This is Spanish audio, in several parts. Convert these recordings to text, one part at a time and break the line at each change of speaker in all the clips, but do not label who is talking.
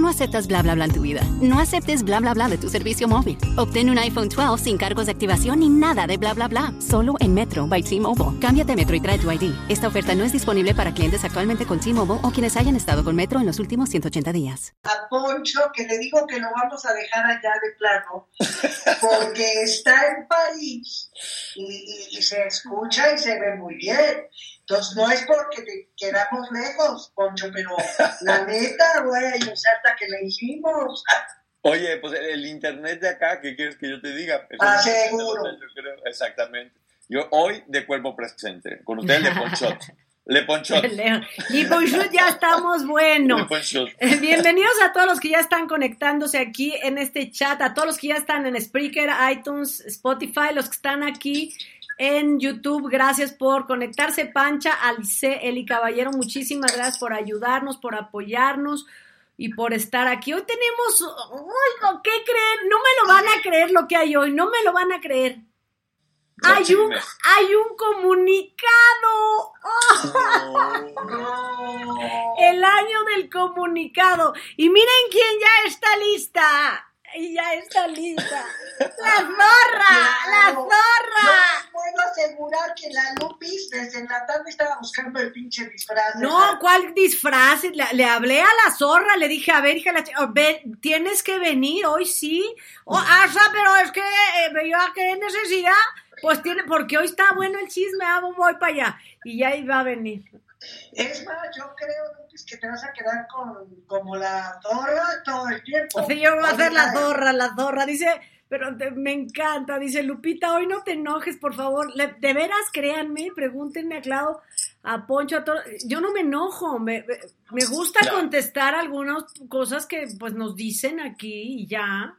No aceptas bla bla bla en tu vida. No aceptes bla bla bla de tu servicio móvil. Obtén un iPhone 12 sin cargos de activación ni nada de bla bla bla. Solo en Metro by T-Mobile. Cámbiate Metro y trae tu ID. Esta oferta no es disponible para clientes actualmente con T-Mobile o quienes hayan estado con Metro en los últimos 180 días.
A Poncho, que le digo que lo vamos a dejar allá de plano, porque está en París y se escucha y se ve muy bien. Entonces, no es porque te quedamos lejos, Poncho, pero la neta, güey, o sea, hasta que le hicimos.
Oye, pues el, el internet de acá, ¿qué quieres que yo te diga? Eso
Ah, seguro.
yo creo. Exactamente. Yo hoy de cuerpo presente. Con ustedes le ponchot. Le ponchot.
Y bonjour, ya estamos bueno.
Le ponchot.
Eh, Bienvenidos a todos los que ya están conectándose aquí en este chat, a todos los que ya están en Spreaker, iTunes, Spotify, los que están aquí en YouTube, gracias por conectarse. Pancha, Alice, Eli Caballero, muchísimas gracias por ayudarnos, por apoyarnos y por estar aquí. Hoy tenemos, oigo, ¿qué creen? No me lo van a creer lo que hay hoy, no me lo van a creer.
No
Hay un, hay un comunicado. El año del comunicado. Y miren quién ya está lista. Y ya está lista. La zorra, la zorra.
Yo puedo asegurar que la Lupis desde la tarde estaba buscando el pinche disfraz.
No, ¿cuál disfraz? Le, le hablé a la zorra, le dije, a ver, hija, la a ver, tienes que venir hoy sí. Oh, Asa, pero es que eh, yo a qué necesidad. Pues tiene, porque hoy está bueno el chisme, ah, voy para allá. Y ya iba a venir.
Es más, yo creo, Lupis, que te vas a quedar con, como la zorra todo el tiempo.
O sea, yo voy a hacer la zorra, la zorra. Dice, pero te- me encanta. Dice, Lupita, hoy no te enojes, por favor. Le- de veras, créanme, pregúntenme a Clau, a Poncho, a todos. Yo no me enojo. Me, me- me gusta
No.
contestar algunas cosas que pues nos dicen aquí y ya.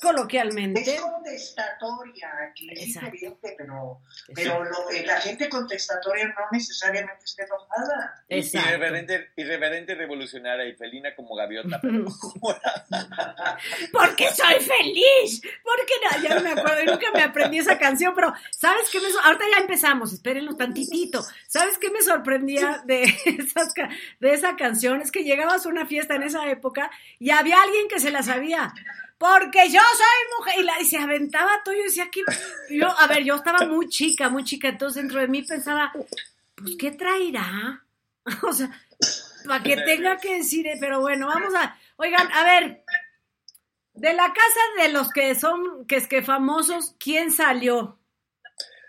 Coloquialmente.
Es contestatoria, que es
Exacto.
diferente, pero, pero lo- la gente contestatoria no necesariamente está enojada.
Irreverente, irreverente, revolucionaria y felina como gaviota. Pero
Porque soy feliz. Porque no, ya no me acuerdo, nunca me aprendí esa canción, pero ¿sabes qué me Ahorita ya empezamos, espérenlo tantitito. ¿Sabes qué me sorprendía de, esas, de esa canción? Es que llegabas a una fiesta en esa época y había alguien que se la sabía. Porque yo soy mujer. Y, la, y se aventaba todo. Yo decía que. Yo, a ver, yo estaba muy chica, muy chica. Entonces dentro de mí pensaba, pues, ¿qué traerá? o sea, para que tenga que decir. eh, Pero bueno, vamos a. Oigan, a ver. De la casa de los que son, que es que famosos, ¿quién salió?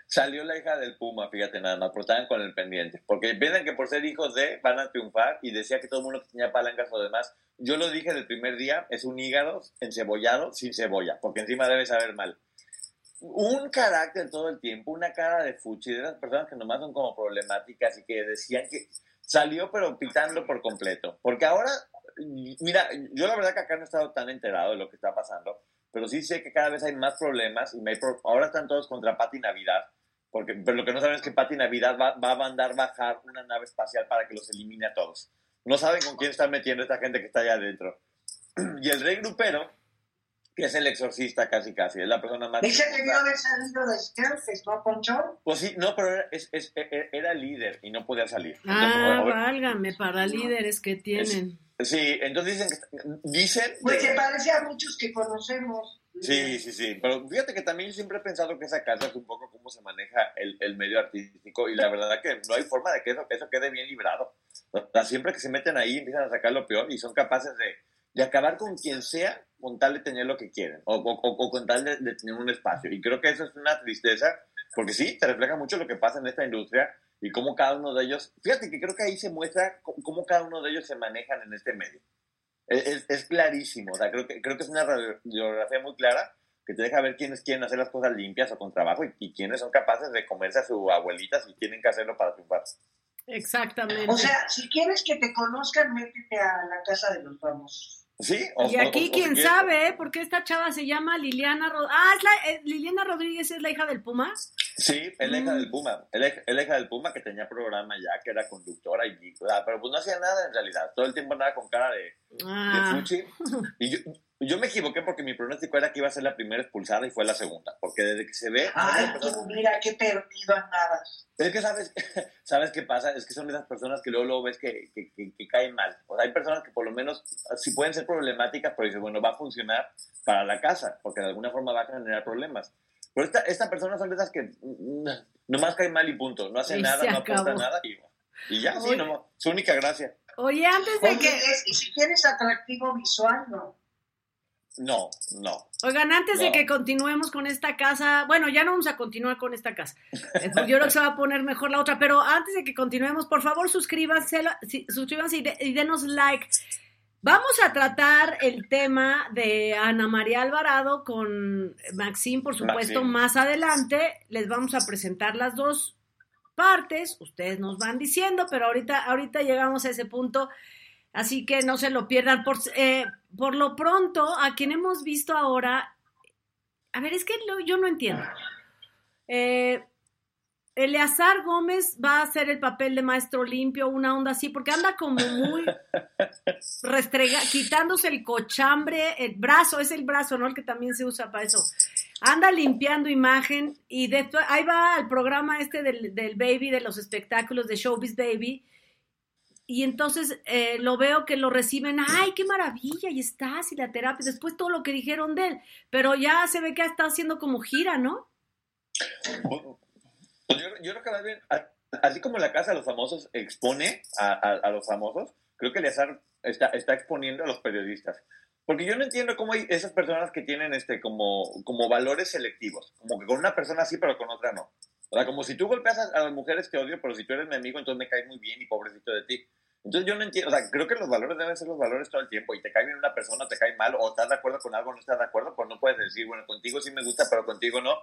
Salió la hija del Puma, fíjate nada más, pero estaban con el pendiente. Porque piensan que por ser hijos de van a triunfar y decía que todo el mundo que tenía palancas o demás. Yo lo dije del primer día, es un hígado encebollado sin cebolla, porque encima debe saber mal. Un carácter todo el tiempo, una cara de fuchi, de esas personas que nomás son como problemáticas y que decían que salió pero pitando por completo. Porque ahora, mira, yo la verdad que acá no he estado tan enterado de lo que está pasando, pero sí sé que cada vez hay más problemas y me hay pro- ahora están todos contra Pati Navidad, porque pero lo que no saben es que Pati Navidad va, va a mandar bajar una nave espacial para que los elimine a todos. No saben con quién están metiendo esta gente que está allá adentro. Y el rey grupero, que es el exorcista casi casi, es la persona más...
Dice que debió haber salido de Scarface, ¿no, Poncho?
Pues sí, no, pero era, es- es- e- era líder y no podía salir. Entonces,
Ah,
bueno,
válgame, para líderes que tienen.
Sí, entonces dicen que... Dicen...
Pues
que-
se parece a muchos que conocemos.
Sí, sí, sí. Pero fíjate que también siempre he pensado que esa casa es un poco cómo se maneja el, el medio artístico y la verdad que no hay forma de que eso, eso quede bien librado. O sea, siempre que se meten ahí empiezan a sacar lo peor y son capaces de, de acabar con quien sea con tal de tener lo que quieren o, o- o- o con tal de, de tener un espacio. Y creo que eso es una tristeza porque sí, te refleja mucho lo que pasa en esta industria y cómo cada uno de ellos, fíjate que creo que ahí se muestra cómo, cada uno de ellos se manejan en este medio. Es, es- es clarísimo, o sea, creo que, creo que es una radiografía muy clara que te deja ver quiénes quieren hacer las cosas limpias o con trabajo y, y quiénes son capaces de comerse a su abuelita si tienen que hacerlo para triunfar.
Exactamente.
O sea, si quieres que te conozcan, métete a la casa de los famosos.
¿Sí? O-
y aquí
o- o
quién sabe, ¿eh? Porque esta chava se llama Liliana Rodríguez. Ah, es la, eh, Liliana Rodríguez es la hija del Puma.
Sí, es la hija
Mm.
del Puma. Es la, hija del Puma que tenía programa ya, que era conductora, y, sea, pero pues no hacía nada en realidad. Todo el tiempo andaba con cara de,
Ah.
de Fuchi. Y yo, yo me equivoqué porque mi pronóstico era que iba a ser la primera expulsada y fue la segunda. Porque desde que se ve.
Ay, que mira qué perdido andabas.
Es que sabes, sabes qué pasa, es que son esas personas que luego, luego ves que, que, que- que caen mal. O sea, hay personas que por lo menos sí pueden ser problemáticas, pero dices, bueno, va a funcionar para la casa, porque de alguna forma va a generar problemas. Pero esta, esta persona son de esas que mm, nomás caen mal y punto. No hace
Y
nada, no aporta
acabó.
nada y, y ya, sí, no, su única gracia.
Oye, antes de
Oye,
que,
es- y si quieres atractivo visual, no.
No, no.
oigan, antes de que continuemos con esta casa, bueno, ya no vamos a continuar con esta casa. Yo creo que se va a poner mejor la otra, pero antes de que continuemos, por favor, suscríbanse, suscríbanse y, de- y denos like. Vamos a tratar el tema de Ana María Alvarado con Maxine, por supuesto,
Maxine.
más adelante. Les vamos a presentar las dos partes, ustedes nos van diciendo, pero ahorita, ahorita llegamos a ese punto, así que no se lo pierdan. Por, eh, por lo pronto, a quien hemos visto ahora, a ver, es que lo- yo no entiendo. Eh, Eleazar Gómez va a hacer el papel de maestro limpio, una onda así, porque anda como muy restrega, quitándose el cochambre, el brazo, es el brazo, ¿no? El que también se usa para eso. Anda limpiando imagen y de esto- ahí va el programa este del, del Baby, de los espectáculos de Showbiz Baby. Y entonces eh, lo veo que lo reciben, ay, qué maravilla, y estás, y la terapia, después todo lo que dijeron de él, pero ya se ve que está haciendo como gira, ¿no?
Pues yo, yo creo que más bien, así como la casa de los famosos expone a, a- los famosos, creo que Eleazar está, está exponiendo a los periodistas. Porque yo no entiendo cómo hay esas personas que tienen este como, como valores selectivos, como que con una persona sí, pero con otra no. O sea, como si tú golpeas a, a las mujeres te odio, pero si tú eres mi amigo, entonces me caes muy bien y pobrecito de ti. Entonces yo no entiendo, o sea, creo que los valores deben ser los valores todo el tiempo y te cae bien una persona, te cae mal, o estás de acuerdo con algo, no estás de acuerdo, pues no puedes decir, bueno, contigo sí me gusta, pero contigo no.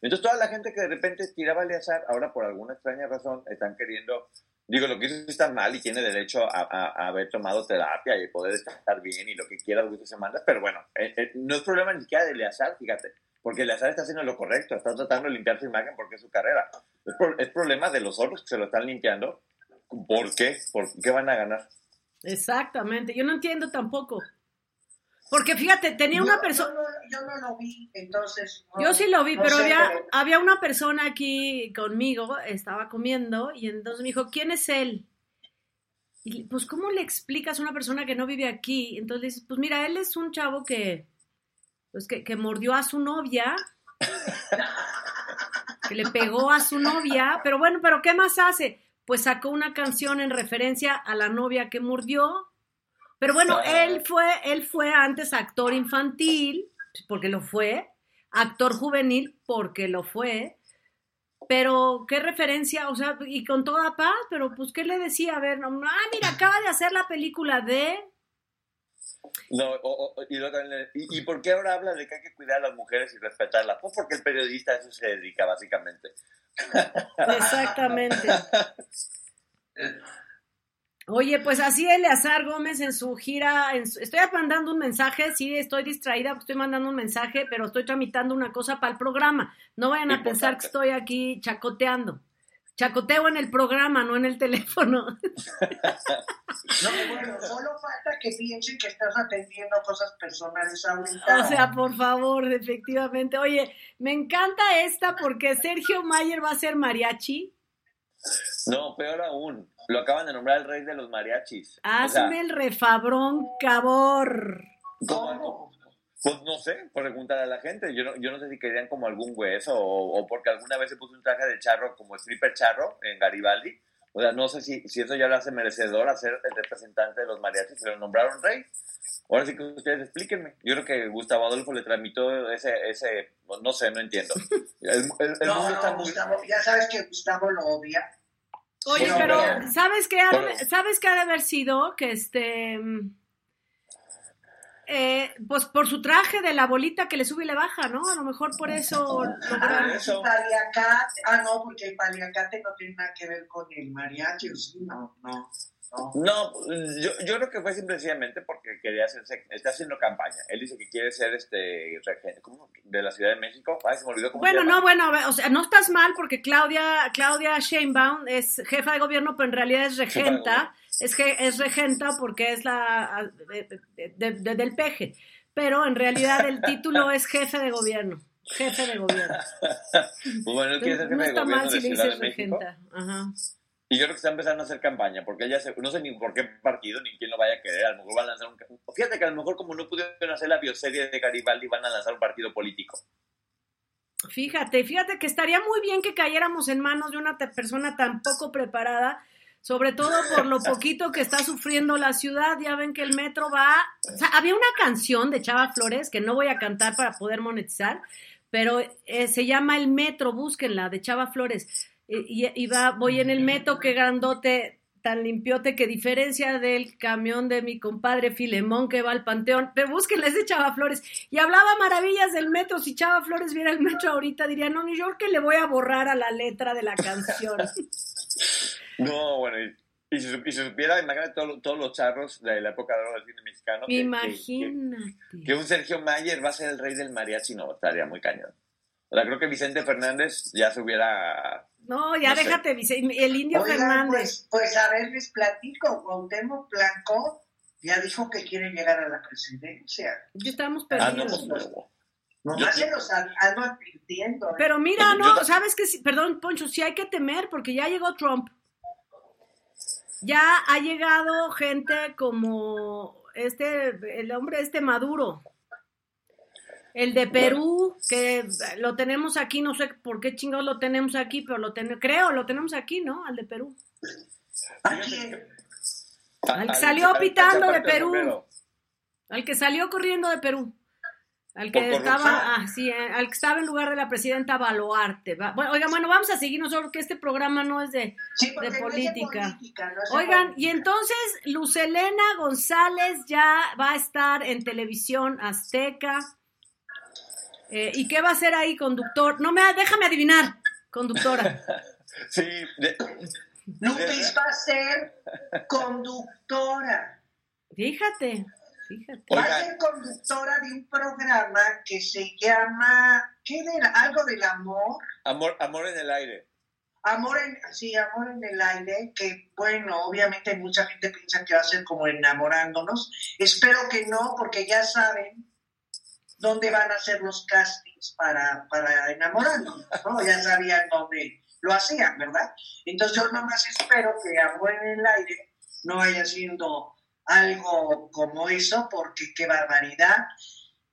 Entonces toda la gente que de repente tiraba al azar, ahora por alguna extraña razón están queriendo, digo, lo que hizo está mal y tiene derecho a, a- a haber tomado terapia y poder estar bien y lo que quiera, gusto se manda, pero bueno, eh, eh, no es problema ni siquiera de Eleazar, fíjate, porque Eleazar está haciendo lo correcto, está tratando de limpiar su imagen porque es su carrera. Es, pro- es problema de los otros que se lo están limpiando. ¿Por qué? ¿Por qué van a ganar?
Exactamente, yo no entiendo tampoco. Porque fíjate, tenía una persona...
Yo, no, yo no lo vi, entonces. no-
Yo sí lo vi,
no
pero
sé,
había,
pero-
había una persona aquí conmigo, estaba comiendo, y entonces me dijo, ¿quién es él? Y pues, ¿cómo le explicas a una persona que no vive aquí? Entonces le dices, pues mira, él es un chavo que, pues que, mordió a su novia, que le pegó a su novia, pero bueno, ¿pero qué más hace? Pues sacó una canción en referencia a la novia que mordió. Pero bueno, él fue, él fue antes actor infantil, porque lo fue, actor juvenil, porque lo fue. Pero, ¿qué referencia? O sea, y con toda paz, pero pues, ¿qué le decía? A ver, no, ah, mira, acaba de hacer la película de...
No, o- o- y, luego y, y por qué ahora habla de que hay que cuidar a las mujeres y respetarlas? Pues porque el periodista a eso se dedica, básicamente.
Exactamente. Oye, pues así Eleazar Gómez en su gira, en su- estoy mandando un mensaje, sí, estoy distraída, porque estoy mandando un mensaje, pero estoy tramitando una cosa para el programa. No vayan a pensar que estoy aquí chacoteando. Chacoteo en el programa, no en el teléfono.
No, bueno, solo falta que piensen que estás atendiendo cosas personales ahorita.
O sea, por favor, efectivamente. Oye, me encanta esta porque Sergio Mayer va a ser mariachi.
No, peor aún, lo acaban de nombrar el rey de los mariachis. O sea,
Hazme el refabrón, cabor.
¿cómo? Pues no sé, por preguntar a la gente. Yo no, yo no sé si querían como algún hueso o, o porque alguna vez se puso un traje de charro como stripper charro en Garibaldi. O sea, no sé si, si eso ya lo hace merecedor a ser el representante de los mariachis. Se lo nombraron rey. Ahora sí que ustedes explíquenme. Yo creo que Gustavo Adolfo le tramitó ese, ese no sé, no entiendo. El, el- el
No,
mundo
no,
está muy...
Gustavo, ya sabes que Gustavo lo odia.
Oye, pero
pero-
¿sabes qué, ha ¿sabes qué ha de haber sido? Que este. Eh, pues por su traje de la bolita que le sube y le baja, ¿no? A lo mejor por eso
Ah,
eso.
el paliacate. Ah, no, porque el paliacate no tiene nada que ver con el mariachi, ¿o sí? No, no, no.
No, yo, yo creo que fue simplemente porque quería hacerse, está haciendo campaña. Él dice que quiere ser este ¿cómo? de la Ciudad de México. Ay, se me olvidó cómo
Bueno, no, bueno, o sea, no estás mal porque Claudia, Claudia Sheinbaum es jefa de gobierno, pero en realidad es regenta, es, que es regenta porque es la del peje, pero en realidad el título es jefe de gobierno. Jefe de gobierno.
Bueno, él quiere ser jefe
no
de
está
gobierno
mal
de
si le dices
de
regenta. Ajá.
Y yo creo que está empezando a hacer campaña, porque ella se, no sé ni por qué partido ni quién lo vaya a querer. A lo mejor van a lanzar un. Fíjate que a lo mejor, como no pudieron hacer la bioserie de Garibaldi, van a lanzar un partido político.
Fíjate, fíjate que estaría muy bien que cayéramos en manos de una persona tan poco preparada, sobre todo por lo poquito que está sufriendo la ciudad. Ya ven que el metro va. O sea, había una canción de Chava Flores que no voy a cantar para poder monetizar, pero eh, se llama El Metro, búsquenla, de Chava Flores. Y, y- y va, voy en el metro, que grandote, tan limpiote, que diferencia del camión de mi compadre Filemón que va al panteón. Pero búsquenla, es de Chava Flores. Y hablaba maravillas del metro. Si Chava Flores viera el metro ahorita, diría, no, ni yo que le voy a borrar a la letra de la canción.
No, bueno, y, y si, su- y si supiera, imagínate todo- todos los charros de la época de oro del cine mexicano. que- que-
Imagínate.
Que, que un Sergio Mayer va a ser el rey del mariachi, no, estaría muy cañón. O sea, creo que Vicente Fernández ya se hubiera.
No, ya
No sé.
déjate, Vicente. El indio
Oigan,
Fernández.
pues, pues a ver, les platico. Cuauhtémoc Blanco ya dijo que quiere llegar a la presidencia.
Ya estamos
Ah, no,
perdidos.
pues, no.
Nomás
Yo-
se los ad- ando advirtiendo. ¿eh?
Pero mira, no, sabes que, sí- perdón, Poncho, sí hay que temer porque ya llegó Trump. Ya ha llegado gente como este, el hombre este Maduro. El de Perú, que lo tenemos aquí, no sé por qué chingados lo tenemos aquí, pero lo tenemos, creo, lo tenemos aquí, ¿no? Al de Perú.
¿A quién?
Al que
Al-
salió
al- al
pitando de Perú. Al que salió corriendo de Perú. Al que estaba, ah, sí, eh, al que estaba en lugar de la presidenta Baluarte. Va- Bueno, oigan, bueno, vamos a seguir nosotros, que este programa no es de,
Sí, porque
de
no es
política.
política, no es de
Oigan, y entonces Lucelena González ya va a estar en televisión azteca. Eh, ¿Y qué va a hacer ahí, conductor? No me, déjame adivinar, conductora.
Sí, de-
Lupis va a ser conductora.
Fíjate, fíjate.
Va a ser conductora de un programa que se llama, ¿qué de, algo del amor?
amor, amor en el aire.
Amor en, sí, amor en el aire, que bueno, obviamente mucha gente piensa que va a ser como enamorándonos. Espero que no, porque ya saben dónde van a ser los castings para, para enamorándonos, ¿no? Ya sabían dónde lo hacían, ¿verdad? Entonces yo nomás espero que Amor en el aire no vaya siendo algo como eso, porque qué barbaridad.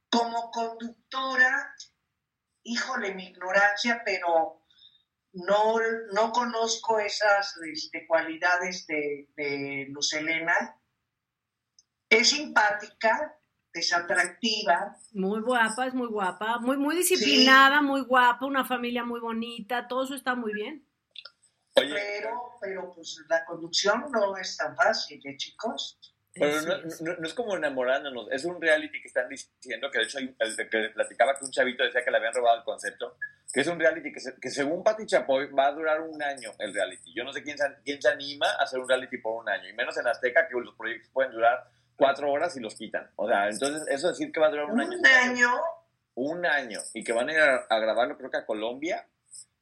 Como conductora, híjole, mi ignorancia, pero no, no conozco esas este, cualidades de, de Luz Helena. Es simpática, es atractiva,
Muy guapa, es muy guapa, muy, muy disciplinada, muy guapa, una familia muy bonita, todo eso está muy bien.
Oye,
pero, pero pues la conducción no es tan fácil, ¿eh, chicos?
Pero no,
es.
no- no es como enamorándonos, es un reality que están diciendo, que de hecho el que platicaba que un chavito decía que le habían robado el concepto, que es un reality que, se- que según Pati Chapoy va a durar un año el reality. Yo no sé quién se, quién se anima a hacer un reality por un año, y menos en Azteca que los proyectos pueden durar cuatro horas y los quitan. O sea, entonces eso decir que va a durar un año.
Un año,
un año y que van a ir a, a grabarlo creo que a Colombia,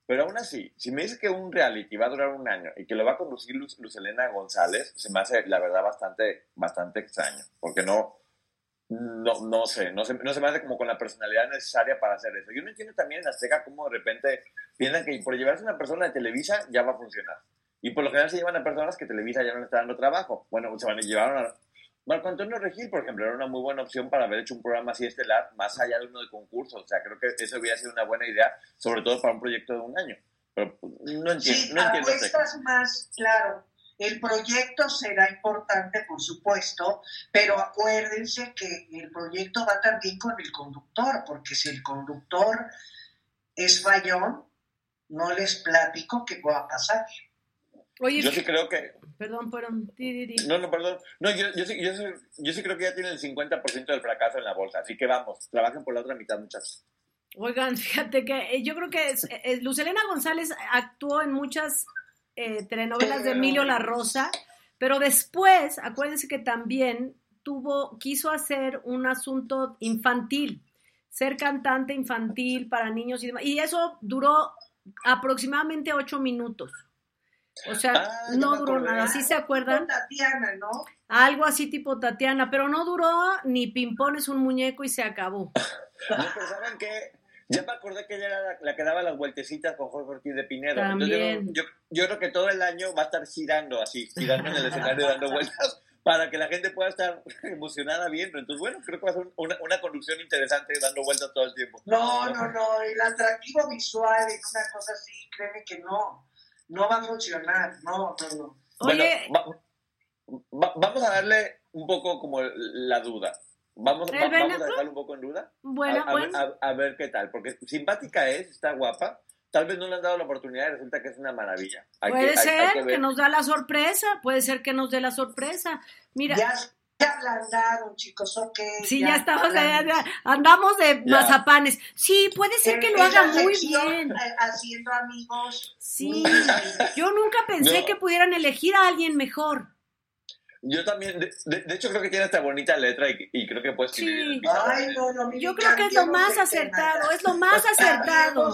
pero aún así, si me dices que un reality va a durar un año y que lo va a conducir Luz, Helena González, se me hace la verdad bastante, bastante extraño, porque no, no, no sé, no se, no se me hace como con la personalidad necesaria para hacer eso. Yo no entiendo también en Azteca cómo de repente piensan que por llevarse una persona de Televisa ya va a funcionar. Y por lo general se llevan a personas que Televisa ya no le está dando trabajo. Bueno, se van a llevar Marco Antonio Regil, por ejemplo, era una muy buena opción para haber hecho un programa así estelar, más allá de uno de concursos. O sea, creo que eso hubiera sido una buena idea, sobre todo para un proyecto de un año. Pero pues, no entiendo,
sí,
no entiendo. este-
apuestas más, claro. El proyecto será importante, por supuesto, pero acuérdense que el proyecto va también con el conductor, porque si el conductor es fallón, no les platico qué va a pasar.
Oye,
Yo sí creo que...
perdón, perdón.
No, no, perdón. No, yo, yo, sí, yo, sí, yo sí creo que ya tienen el 50% del fracaso en la bolsa. Así que vamos, trabajen por la otra mitad, muchachos.
Oigan, fíjate que eh, yo creo que es, eh, Lucelena González actuó en muchas eh, telenovelas de Emilio La Rosa, pero después, acuérdense que también tuvo, quiso hacer un asunto infantil, ser cantante infantil para niños y demás, y eso duró aproximadamente ocho minutos. O sea,
Ah,
no duró nada. ¿Sí se acuerdan?
Tatiana, ¿no?
Algo así tipo Tatiana, pero no duró ni pimpones un muñeco y se acabó.
No, pero ¿saben qué? Ya me acordé que ella era la, la que daba las vueltecitas con Jorge Ortiz de Pinedo. Entonces,
También.
yo, yo, yo creo que todo el año va a estar girando así, girando en el escenario, dando vueltas, para que la gente pueda estar emocionada viendo. Entonces, bueno, creo que va a ser una, una conducción interesante dando vueltas todo el tiempo.
No, no, no, el atractivo visual en una cosa así, créeme que no, no va a funcionar, no, no, no.
Oye,
Bueno, va- va- vamos a darle un poco como la duda. Vamos, va- a dejarlo un poco en duda.
bueno,
a, a
bueno.
a- a ver qué tal, porque simpática es, está guapa. Tal vez no le han dado la oportunidad y resulta que es una maravilla. Hay
Puede
que- hay- hay
ser
que
nos da la sorpresa, puede ser que nos dé la sorpresa. Mira,
Ya ablandaron, chicos, ok.
sí, ya, estamos, ya- ya- andamos de
Ya.
mazapanes. Sí, puede ser que
En-
lo haga muy bien.
eh, Haciendo amigos.
Sí, yo nunca pensé
No.
que pudieran elegir a alguien mejor.
Yo también, de, de- de hecho creo que tiene esta bonita letra y, y creo que puede escribir
Sí.
Ay, no, no,
Yo creo que es lo más acertado, es lo más acertado.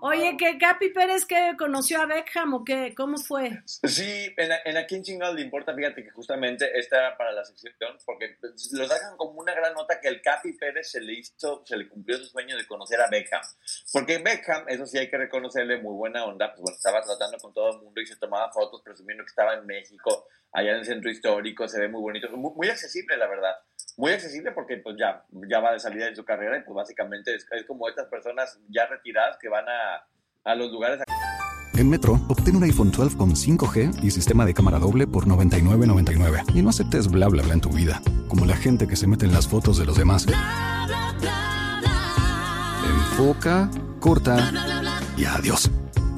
Oye, que Capi Pérez que conoció a Beckham o qué, ¿cómo fue?
Sí, en, en a quién chingado le importa, fíjate que justamente esta era para la sección, porque lo sacan como una gran nota que el Capi Pérez se le hizo, se le cumplió su sueño de conocer a Beckham. Porque Beckham, eso sí hay que reconocerle, muy buena onda, pues bueno, estaba tratando con todo el mundo y se tomaba fotos presumiendo que estaba en México, allá en el centro histórico, se ve muy bonito, muy, muy accesible, la verdad. Muy accesible porque pues ya, ya va de salida en su carrera y pues básicamente es, es como estas personas ya retiradas que van a, a los lugares
En Metro, obtén un iPhone 12 con 5G y sistema de cámara doble por $99.99. Y no aceptes bla bla bla en tu vida, como la gente que se mete en las fotos de los demás. Enfoca, corta y adiós.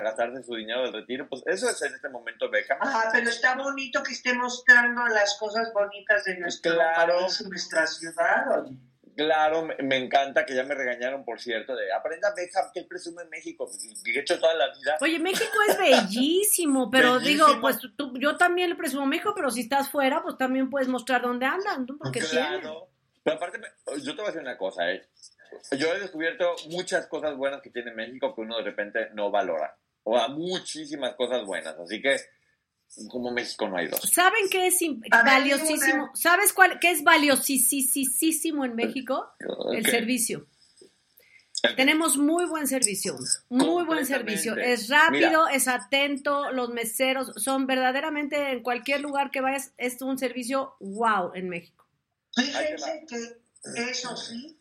Gastarse su dinero del retiro, pues eso es en este momento Beckham.
Ah, pero está bonito que esté mostrando las cosas bonitas de nuestro
Claro.
país, nuestra ciudad.
Claro, me, me encanta que ya me regañaron, por cierto, de aprenda Beckham, que él presume en México, y he hecho toda la vida.
Oye, México es bellísimo, pero
Bellísimo.
digo, pues tú- yo también le presumo México, pero si estás fuera, pues también puedes mostrar dónde andan, ¿no? porque tienen.
Claro. Pero aparte, me- yo te voy a decir una cosa, ¿eh? Yo he descubierto muchas cosas buenas que tiene México que uno de repente no valora. O a muchísimas cosas buenas. Así que, como México no hay dos.
¿Saben qué es valiosísimo?
una.
¿Sabes cuál qué es valiosísimo en México? El servicio. Tenemos muy buen servicio, muy buen servicio. Es rápido,
Mira.
es atento, los meseros son verdaderamente en cualquier lugar que vayas, es un servicio wow en México.
Fíjense que eso sí,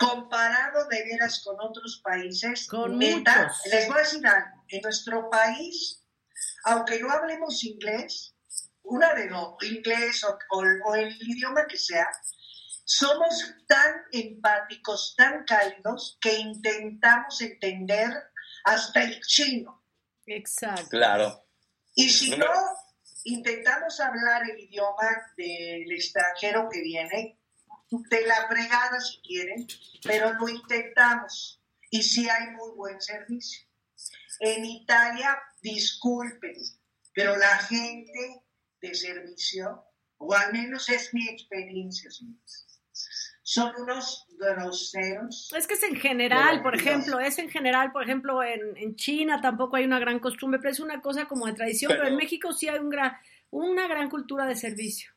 comparado de veras con otros países,
Con
neta,
muchos.
les voy a decir algo, en nuestro país, aunque no hablemos inglés, una de dos, inglés o, o- o el idioma que sea, somos tan empáticos, tan cálidos, que intentamos entender hasta el chino.
Exacto.
Claro.
Y si no, intentamos hablar el idioma del extranjero que viene, de la fregada si quieren, pero lo intentamos. Y sí hay muy buen servicio. En Italia, disculpen, pero la gente de servicio, o al menos es mi experiencia, señores, son unos groseros.
Es que es en general, por ejemplo, es en general, por ejemplo, en, en, China tampoco hay una gran costumbre, pero es una cosa como de tradición, pero, pero en México sí hay un gran, una gran cultura de servicio.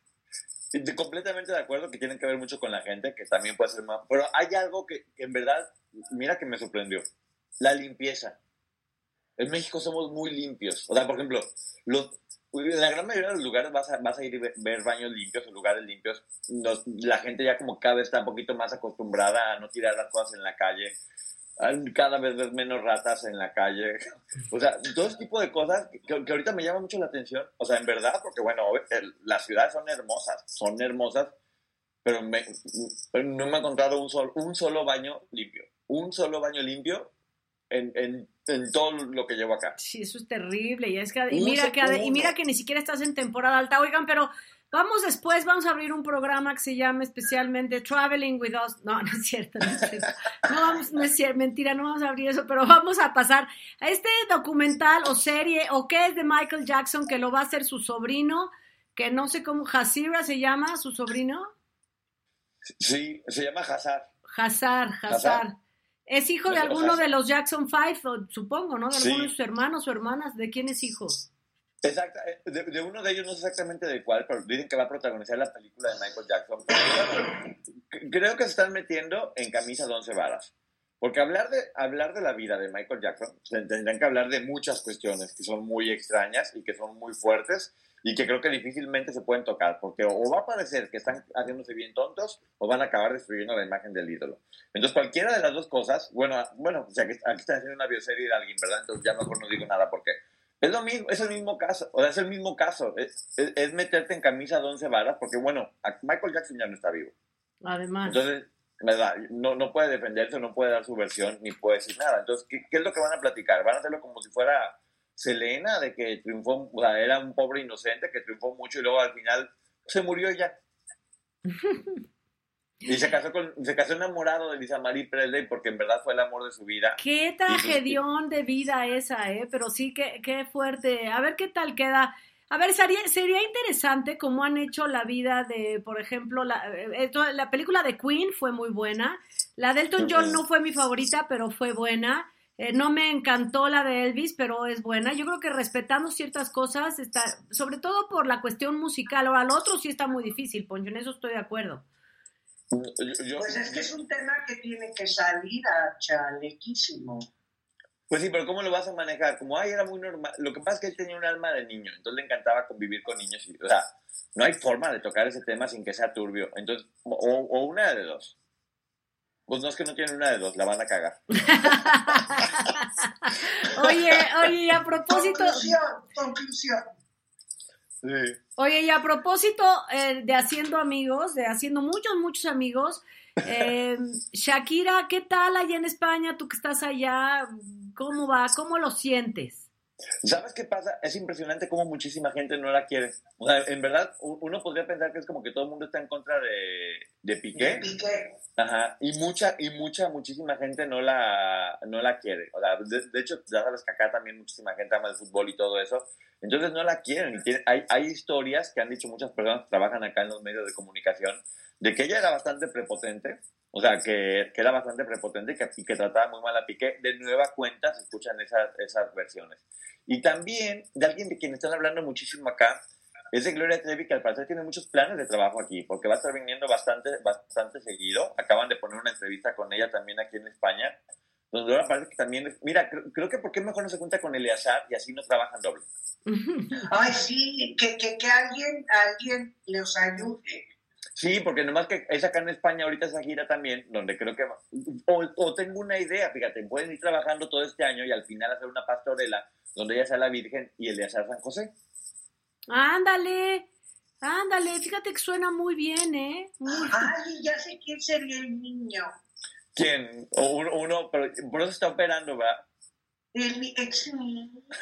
Completamente de acuerdo que tienen que ver mucho con la gente, que también puede ser más... Pero hay algo que, que en verdad, mira que me sorprendió, la limpieza. En México somos muy limpios. O sea, por ejemplo, los, en la gran mayoría de los lugares vas a, vas a ir a ver baños limpios o lugares limpios. Nos, la gente ya como cada vez está un poquito más acostumbrada a no tirar las cosas en la calle. Cada vez menos ratas en la calle. O sea, todo ese tipo de cosas que, que ahorita me llama mucho la atención. O sea, en verdad, porque bueno, el, las ciudades son hermosas, son hermosas, pero me, no me he encontrado un, sol, un solo baño limpio. Un solo baño limpio en, en, en, todo lo que llevo acá.
Sí, eso es terrible. Y, es que, y, mira que, y mira que ni siquiera estás en temporada alta. Oigan, pero vamos después, vamos a abrir un programa que se llama especialmente Traveling with Us. No, no es cierto, no es cierto. No, vamos, no es cierto, mentira, no vamos a abrir eso, pero vamos a pasar a este documental o serie o qué es de Michael Jackson que lo va a hacer su sobrino, que no sé cómo, Hasira se llama, su sobrino.
Sí, se llama Hazard.
Hazard, Hazard. ¿Es hijo de alguno de los Jackson Five, supongo, ¿no? De alguno sí. de sus hermanos o hermanas. ¿De quién es hijo?
Exacto, de, de, uno de ellos no sé exactamente de cuál, pero dicen que va a protagonizar la película de Michael Jackson. Creo que se están metiendo en camisa de once varas. Porque hablar de, hablar de la vida de Michael Jackson, tendrían que hablar de muchas cuestiones que son muy extrañas y que son muy fuertes y que creo que difícilmente se pueden tocar, porque o va a parecer que están haciéndose bien tontos o van a acabar destruyendo la imagen del ídolo. Entonces, cualquiera de las dos cosas, bueno, bueno, o sea, aquí están haciendo una bioserie de alguien, ¿verdad? Entonces ya mejor no digo nada porque es lo mismo, es el mismo caso, o sea, es el mismo caso, es, es, es meterte en camisa de once varas, porque bueno, Michael Jackson ya no está vivo.
Además.
Entonces, ¿verdad? No, no puede defenderse, no puede dar su versión, ni puede decir nada. Entonces, ¿qué, ¿qué, es lo que van a platicar? Van a hacerlo como si fuera Selena, de que triunfó, o sea, era un pobre inocente que triunfó mucho y luego al final se murió ya. Y se casó, con, se casó enamorado de Lisa Marie Presley porque en verdad fue el amor de su vida.
Qué tragedión de vida esa, ¿eh? Pero sí, qué, qué fuerte. A ver qué tal queda. A ver, sería, sería interesante cómo han hecho la vida de, por ejemplo, la, eh, la película de Queen fue muy buena. La de Elton John no fue mi favorita, pero fue buena. Eh, no me encantó la de Elvis, pero es buena. Yo creo que respetando ciertas cosas, está, sobre todo por la cuestión musical. Ahora, lo otro sí está muy difícil, Poncho, en eso estoy de acuerdo.
Yo, yo, pues es que es un tema que tiene que salir a chalequísimo.
Pues sí, pero ¿cómo lo vas a manejar? Como, ay, era muy normal. Lo que pasa es que él tenía un alma de niño, entonces le encantaba convivir con niños. Y, o sea, no hay forma de tocar ese tema sin que sea turbio. Entonces, o, o una de dos. Pues no es que no tienen una de dos, la van a cagar.
oye, oye, a propósito.
Conclusión, conclusión.
Sí.
Oye, y a propósito eh, de haciendo amigos, de haciendo muchos, muchos amigos, eh, Shakira, ¿qué tal allá en España? Tú que estás allá, ¿cómo va? ¿Cómo lo sientes?
¿Sabes qué pasa? Es impresionante cómo muchísima gente no la quiere. O sea, en verdad, uno podría pensar que es como que todo el mundo está en contra de, de Piqué.
De Piqué.
Ajá. Y mucha, y mucha, muchísima gente no la, no la quiere. O sea, de, de hecho, ya sabes que acá también muchísima gente ama el fútbol y todo eso. Entonces no la quieren. Y tiene, hay, hay historias que han dicho muchas personas que trabajan acá en los medios de comunicación de que ella era bastante prepotente, o sea, que, que era bastante prepotente y que, y que, trataba muy mal a Piqué. De nueva cuenta se escuchan esas, esas versiones. Y también de alguien de quien están hablando muchísimo acá, es de Gloria Trevi, que al parecer tiene muchos planes de trabajo aquí, porque va a estar viniendo bastante, bastante seguido. Acaban de poner una entrevista con ella también aquí en España, donde ahora parece que también, mira, creo, creo que por qué mejor no se junta con Eleazar y así no trabajan doble.
Ay, sí, que, que, que alguien, alguien los ayude.
Sí, porque nomás que es acá en España ahorita esa gira también, donde creo que... O, o, tengo una idea, fíjate, pueden ir trabajando todo este año y al final hacer una pastorela donde ella sea la Virgen y el de San José.
Ándale, ándale, fíjate que suena muy bien, ¿eh? Muy...
Ay, ya sé quién sería el niño.
¿Quién? O uno, uno pero por eso está operando, ¿va?
El ex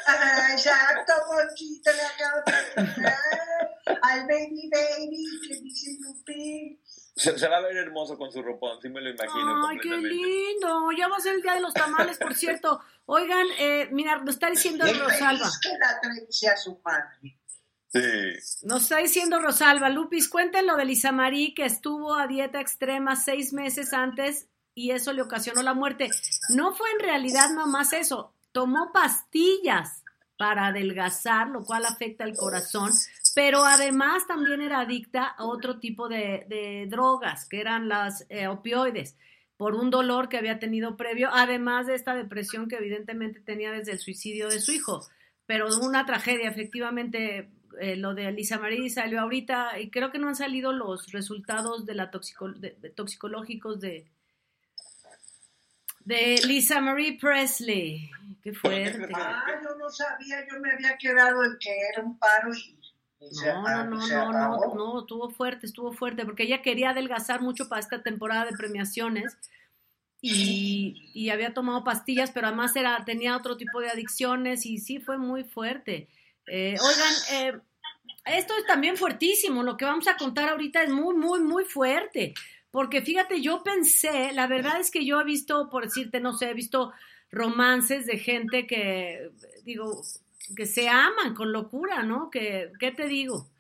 ah, Exacto, Ponchito, le acabo de al baby baby que dice Lupín.
Se, se, va a ver hermoso con su ropón, sí me lo imagino.
Ay, qué lindo. Ya va a ser el día de los tamales, por cierto. Oigan, eh, mira, lo está diciendo
el
Rosalba.
que la sea su madre.
Sí.
Nos está diciendo Rosalba, Lupis, cuéntenlo de Lisa Marí que estuvo a dieta extrema seis meses antes y eso le ocasionó la muerte. No fue en realidad nomás eso, tomó pastillas para adelgazar, lo cual afecta el corazón, pero además también era adicta a otro tipo de, drogas, que eran las eh, opioides, por un dolor que había tenido previo, además de esta depresión que evidentemente tenía desde el suicidio de su hijo. Pero una tragedia, efectivamente, eh, lo de Lisa Marie salió ahorita y creo que no han salido los resultados de la toxico, de- toxicológicos de, de Lisa Marie Presley. Qué fuerte.
Ah, yo no sabía, yo me había quedado en que era un paro y,
No, no, no, no, no, estuvo fuerte, estuvo fuerte, porque ella quería adelgazar mucho para esta temporada de premiaciones y, y había tomado pastillas, pero además era, tenía otro tipo de adicciones y sí fue muy fuerte. Eh, oigan, eh, esto es también fuertísimo, lo que vamos a contar ahorita es muy, muy, muy fuerte, porque fíjate, yo pensé, la verdad es que yo he visto, por decirte, no sé, he visto romances de gente que, digo, que se aman con locura, ¿no? Que, ¿Qué te digo?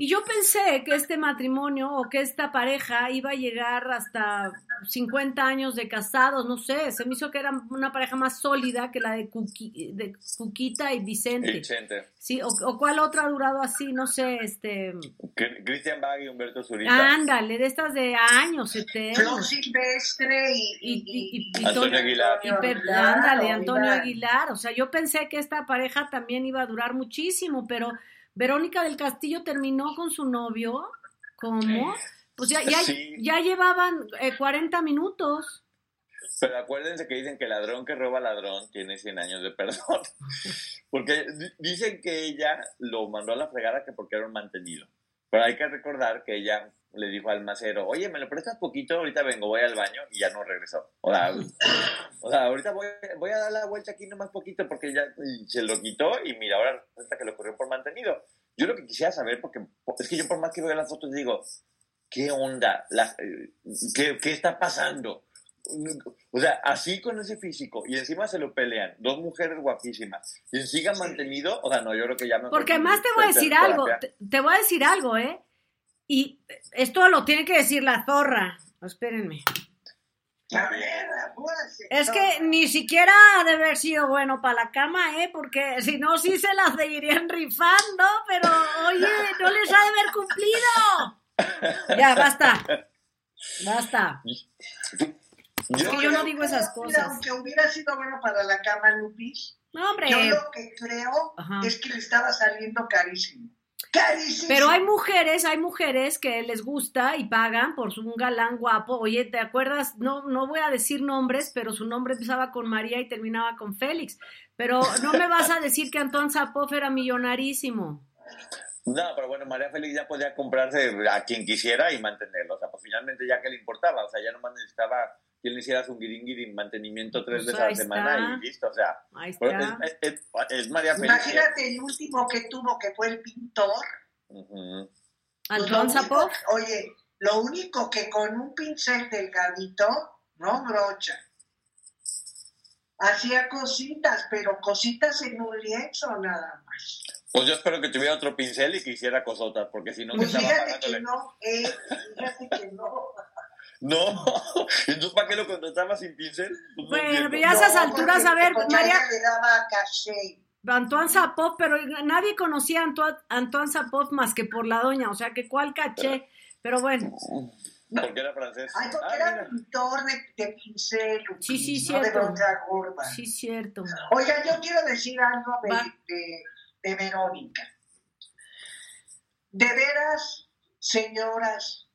Y yo pensé que este matrimonio o que esta pareja iba a llegar hasta 50 años de casados, no sé, se me hizo que era una pareja más sólida que la de, Cuqui- de Cuquita y Vicente.
Vicente.
Sí, o, o cuál otra ha durado así, no sé, este,
Cri- Cristian Bag y Humberto Zurita.
ándale, de estas de años
Flor
eternos.
Silvestre y,
Y, y, y- y
Antonio Aguilar.
y Pe- ándale, Antonio Aguilar. O sea, yo pensé que esta pareja también iba a durar muchísimo, pero Verónica del Castillo terminó con su novio. ¿Cómo? Pues ya, ya,
Sí.
ya llevaban eh, 40 minutos.
Pero acuérdense que dicen que ladrón que roba ladrón tiene 100 años de perdón. Porque di- dicen que ella lo mandó a la fregada que porque era un mantenido. Pero hay que recordar que ella le dijo al macero, oye, ¿me lo prestas poquito? Ahorita vengo, voy al baño y ya no regresó. O sea, o sea ahorita voy, voy a dar la vuelta aquí nomás poquito porque ya se lo quitó y mira, ahora resulta que lo corrió por mantenido. Yo lo que quisiera saber, porque es que yo por más que veo las fotos digo, ¿qué onda? La- eh, ¿qué, ¿Qué está pasando? O sea, así con ese físico y encima se lo pelean, dos mujeres guapísimas y sigan mantenido, o sea, no, yo creo que ya me
Porque además te voy a decir algo, te, te voy a decir algo, ¿eh? Y esto lo tiene que decir la zorra. Espérenme.
A ver, apúrate.
Es que ni siquiera ha de haber sido bueno para la cama, ¿eh? Porque si no, sí se las seguirían rifando, pero oye, no les ha de haber cumplido. Ya, basta. Basta.
Yo,
que yo no digo esas
Mira,
cosas.
aunque hubiera sido bueno para la cama, Lupis,
No, hombre.
yo lo que creo
Ajá.
es que le estaba saliendo carísimo. Carísimo.
Pero hay mujeres, hay mujeres que les gusta y pagan por un galán guapo. Oye, ¿te acuerdas? No, no voy a decir nombres, pero su nombre empezaba con María y terminaba con Félix. Pero no me vas a decir que Antón Zapov era millonarísimo.
No, pero bueno, María Félix ya podía comprarse a quien quisiera y mantenerlo. O sea, pues finalmente ya que le importaba, o sea, ya nomás necesitaba que le hiciera su guiringuiri mantenimiento tres
Pues
veces a la semana
está.
y listo. O sea,
Ahí
pues,
está.
es, es- es María.
Imagínate el último que tuvo, que fue el pintor.
Ujú.
Antón
Lo único-
Zapov.
Oye, lo único que con un pincel delgadito, no brocha. Hacía cositas, pero cositas en un lienzo nada más.
Pues yo espero que tuviera otro pincel y que hiciera cosotas, porque si no, que
Pues
estaba
fíjate
pagándole.
que no, eh, fíjate que no.
No, entonces ¿para qué lo contrataba sin pincel? Pues no
Bueno, pero ya a esas
No,
alturas,
porque-
a ver, María-
le daba caché.
Antoine Zapov, pero nadie conocía a Antoine, Antoine Zapov más que por la doña, o sea que cuál caché. Pero bueno,
Porque era francés.
Ay, porque
Ah,
era
mira.
pintor de, de pincel,
Sí, sí,
no de
cierto.
brocha gorda.
sí, cierto.
Oiga, yo quiero decir algo de, de- de Verónica. De veras, señoras,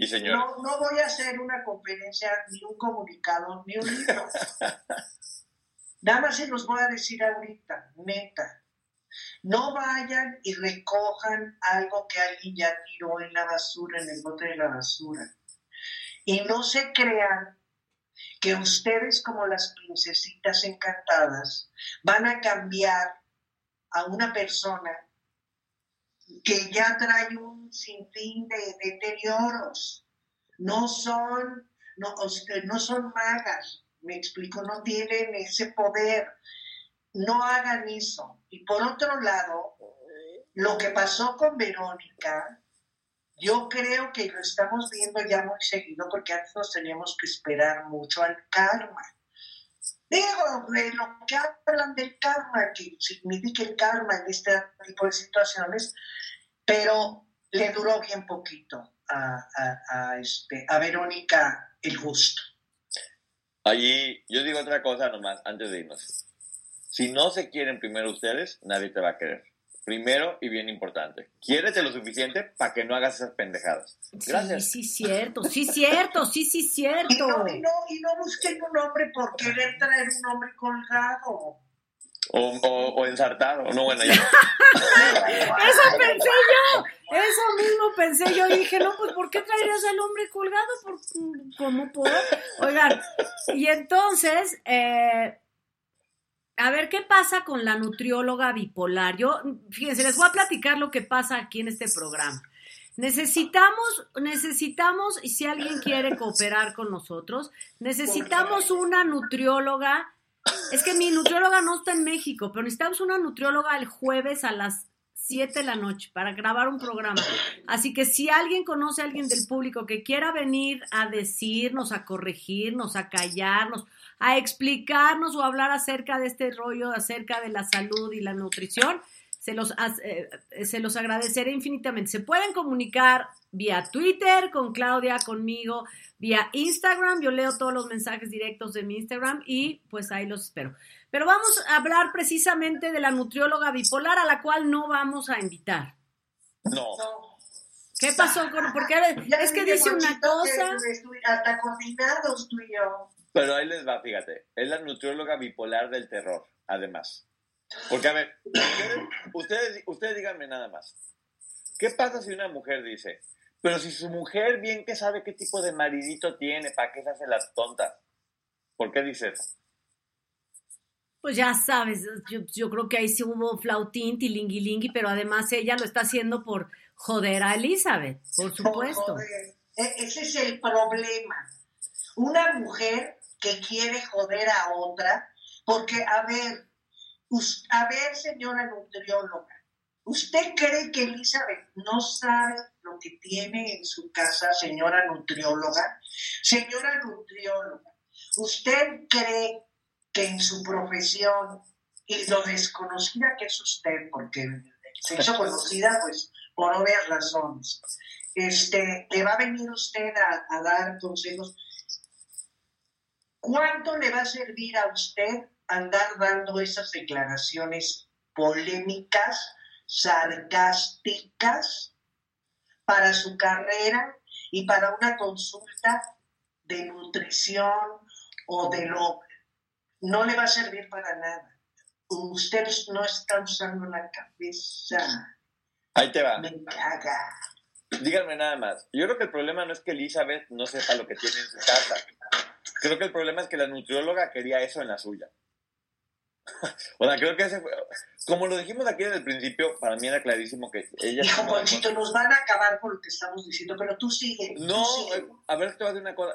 Y
no, no voy a hacer una conferencia, ni un comunicado, ni un libro. Nada más se los voy a decir ahorita, neta. No vayan y recojan algo que alguien ya tiró en la basura, en el bote de la basura. Y no se crean que ustedes como las princesitas encantadas van a cambiar a una persona que ya trae un sinfín de deterioros. No son, no, no son magas, me explico, no tienen ese poder. No hagan eso. Y por otro lado, lo que pasó con Verónica, yo creo que lo estamos viendo ya muy seguido porque antes nos teníamos que esperar mucho al karma. Digo, de lo que hablan del karma, que significa el karma en este tipo de situaciones, pero le duró bien poquito a, este, a Verónica el gusto.
Allí, yo digo otra cosa nomás, antes de irnos. Si no se quieren primero ustedes, nadie te va a querer. Primero y bien importante, quiérete lo suficiente para que no hagas esas pendejadas. Gracias.
Sí, sí, cierto, sí, cierto, sí, sí, cierto. Y
no, y no, y no busquen un hombre por querer traer un hombre colgado.
O, o, o ensartado, no, bueno, ya.
eso pensé yo, eso mismo pensé yo, y dije, no, pues, ¿por qué traerías al hombre colgado? Por, ¿Cómo puedo? Oigan, y entonces, eh, a ver, ¿qué pasa con la nutrióloga bipolar? Yo, fíjense, les voy a platicar lo que pasa aquí en este programa. Necesitamos, necesitamos, y si alguien quiere cooperar con nosotros, necesitamos una nutrióloga. Es que mi nutrióloga no está en México, pero necesitamos una nutrióloga el jueves a las 7 de la noche para grabar un programa. Así que si alguien conoce a alguien del público que quiera venir a decirnos, a corregirnos, a callarnos, a explicarnos o hablar acerca de este rollo, acerca de la salud y la nutrición, se los, eh, se los agradeceré infinitamente. Se pueden comunicar vía Twitter con Claudia, conmigo, vía Instagram. Yo leo todos los mensajes directos de mi Instagram y pues ahí los espero. Pero vamos a hablar precisamente de la nutrióloga bipolar a la cual no vamos a invitar.
No.
¿Qué pasó con.? Porque es que dice una cosa.
Hasta coordinados tú y yo.
Pero ahí les va, fíjate. Es la nutrióloga bipolar del terror, además. Porque, a ver, ustedes, ustedes, díganme nada más. ¿Qué pasa si una mujer dice, pero si su mujer bien que sabe qué tipo de maridito tiene, ¿para qué se hace las tontas? ¿Por qué dice eso?
Pues ya sabes, yo, creo que ahí sí hubo flautín, tilingui pero además ella lo está haciendo por joder a Elizabeth, por supuesto.
E, ese es el problema. Una mujer que quiere joder a otra, porque, a ver, a ver, señora nutrióloga, ¿usted cree que Elizabeth no sabe lo que tiene en su casa, señora nutrióloga? Señora nutrióloga, ¿usted cree que en su profesión, y lo desconocida que es usted, porque se hizo conocida, pues, por obvias razones, este, le va a venir usted a dar consejos ¿Cuánto le va a servir a usted andar dando esas declaraciones polémicas, sarcásticas, para su carrera y para una consulta de nutrición o de lo... No le va a servir para nada. Usted no está usando la cabeza.
Ahí te va.
Me caga.
Díganme nada más. Yo creo que el problema no es que Elizabeth no sepa lo que tiene en su casa. Creo que el problema es que la nutrióloga quería eso en la suya. o sea, creo que ese fue, como lo dijimos aquí desde el principio, para mí era clarísimo que ella...
Hijo, Ponchito, nos van a acabar con lo que estamos diciendo, pero tú sigue.
No, a ver, te voy a decir una cosa.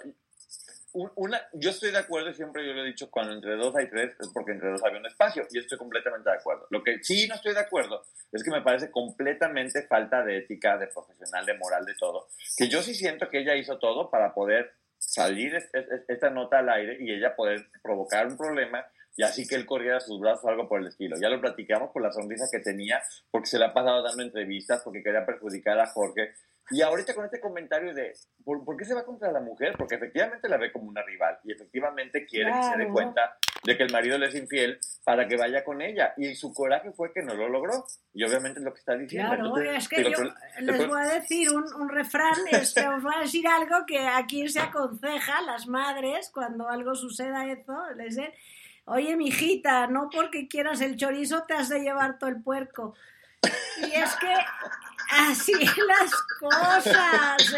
Una, yo estoy de acuerdo y siempre yo lo he dicho, cuando entre dos hay tres es porque entre dos había un espacio y estoy completamente de acuerdo. Lo que sí no estoy de acuerdo es que me parece completamente falta de ética, de profesional, de moral, de todo. Que yo sí siento que ella hizo todo para poder salir esta nota al aire y ella poder provocar un problema y así que él corriera sus brazos o algo por el estilo. Ya lo platicamos por la sonrisa que tenía, porque se le ha pasado dando entrevistas, porque quería perjudicar a Jorge. Y ahorita con este comentario de, ¿por, qué se va contra la mujer? Porque efectivamente la ve como una rival y efectivamente quiere que se dé cuenta de que el marido le es infiel para que vaya con ella. Y su coraje fue que no lo logró. Y obviamente es lo que está diciendo.
Claro, es que yo les voy a decir un, un refrán, es que os voy a decir algo que aquí se aconseja las madres cuando algo suceda eso, les dicen, oye, mijita, no porque quieras el chorizo te has de llevar todo el puerco. Y es que así las cosas.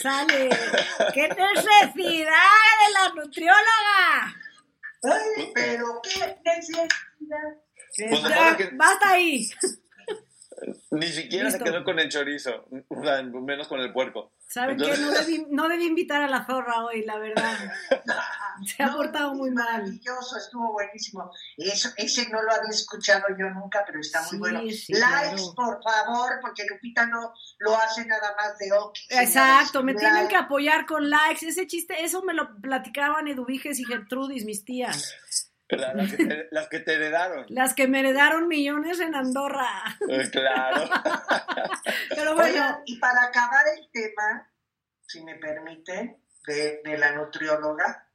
Sale. ¡Qué necesidad de la nutrióloga!
Ay, pero qué necesidad.
Pues que-
Basta ahí.
Ni siquiera
Listo.
se quedó con el chorizo, menos con el puerco.
¿Saben qué?
Entonces-
No debí, no debí invitar a la zorra hoy, la verdad. Se ha portado muy mal.
Maravilloso, estuvo buenísimo. Eso, ese no lo había escuchado yo nunca, pero está muy
Sí,
bueno.
sí,
Likes,
claro.
por favor, porque Lupita no lo hace nada más de Oki.
Exacto, me tienen que apoyar con likes. Ese chiste, eso me lo platicaban Eduviges y Gertrudis, mis tías.
La- Las, que te, las que te heredaron.
Las que me heredaron millones en Andorra.
Eh, Claro.
Pero bueno,
y para acabar el tema, si me permiten, de, de la nutrióloga,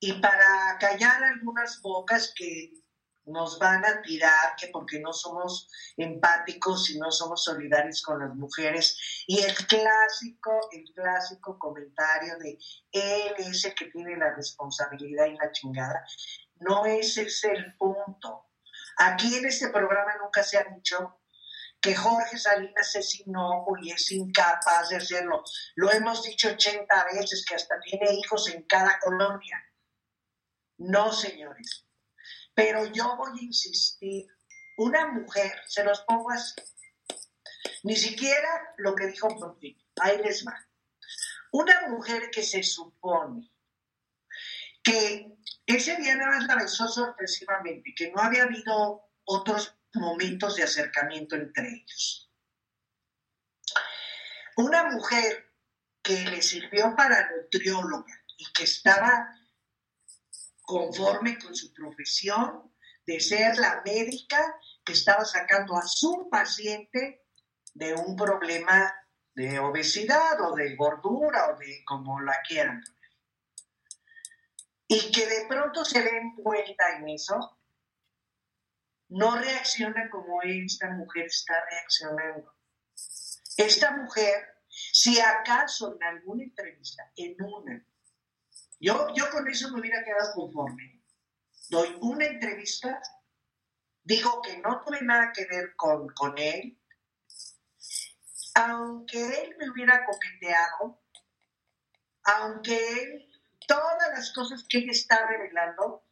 y para callar algunas bocas que nos van a tirar, que porque no somos empáticos y no somos solidarios con las mujeres, y el clásico, el clásico comentario de él es el que tiene la responsabilidad y la chingada, no ese es el punto. Aquí en este programa nunca se ha dicho que Jorge Salinas es inocuo y es incapaz de hacerlo. Lo hemos dicho 80 veces, que hasta tiene hijos en cada colonia. No, señores. Pero yo voy a insistir, una mujer, se los pongo así, ni siquiera lo que dijo Porfirio, ahí les va. Una mujer que se supone que ese día nada más la besó sorpresivamente, que no había habido otros momentos de acercamiento entre ellos. Una mujer que le sirvió para nutrióloga y que estaba conforme con su profesión de ser la médica que estaba sacando a su paciente de un problema de obesidad o de gordura o de como la quieran. Y que de pronto se ve envuelta en eso, no reacciona como esta mujer está reaccionando. Esta mujer, si acaso en alguna entrevista, en una, yo, yo con eso me hubiera quedado conforme. Doy una entrevista, digo que no tuve nada que ver con, con él, aunque él me hubiera coqueteado, aunque él, todas las cosas que él está revelando,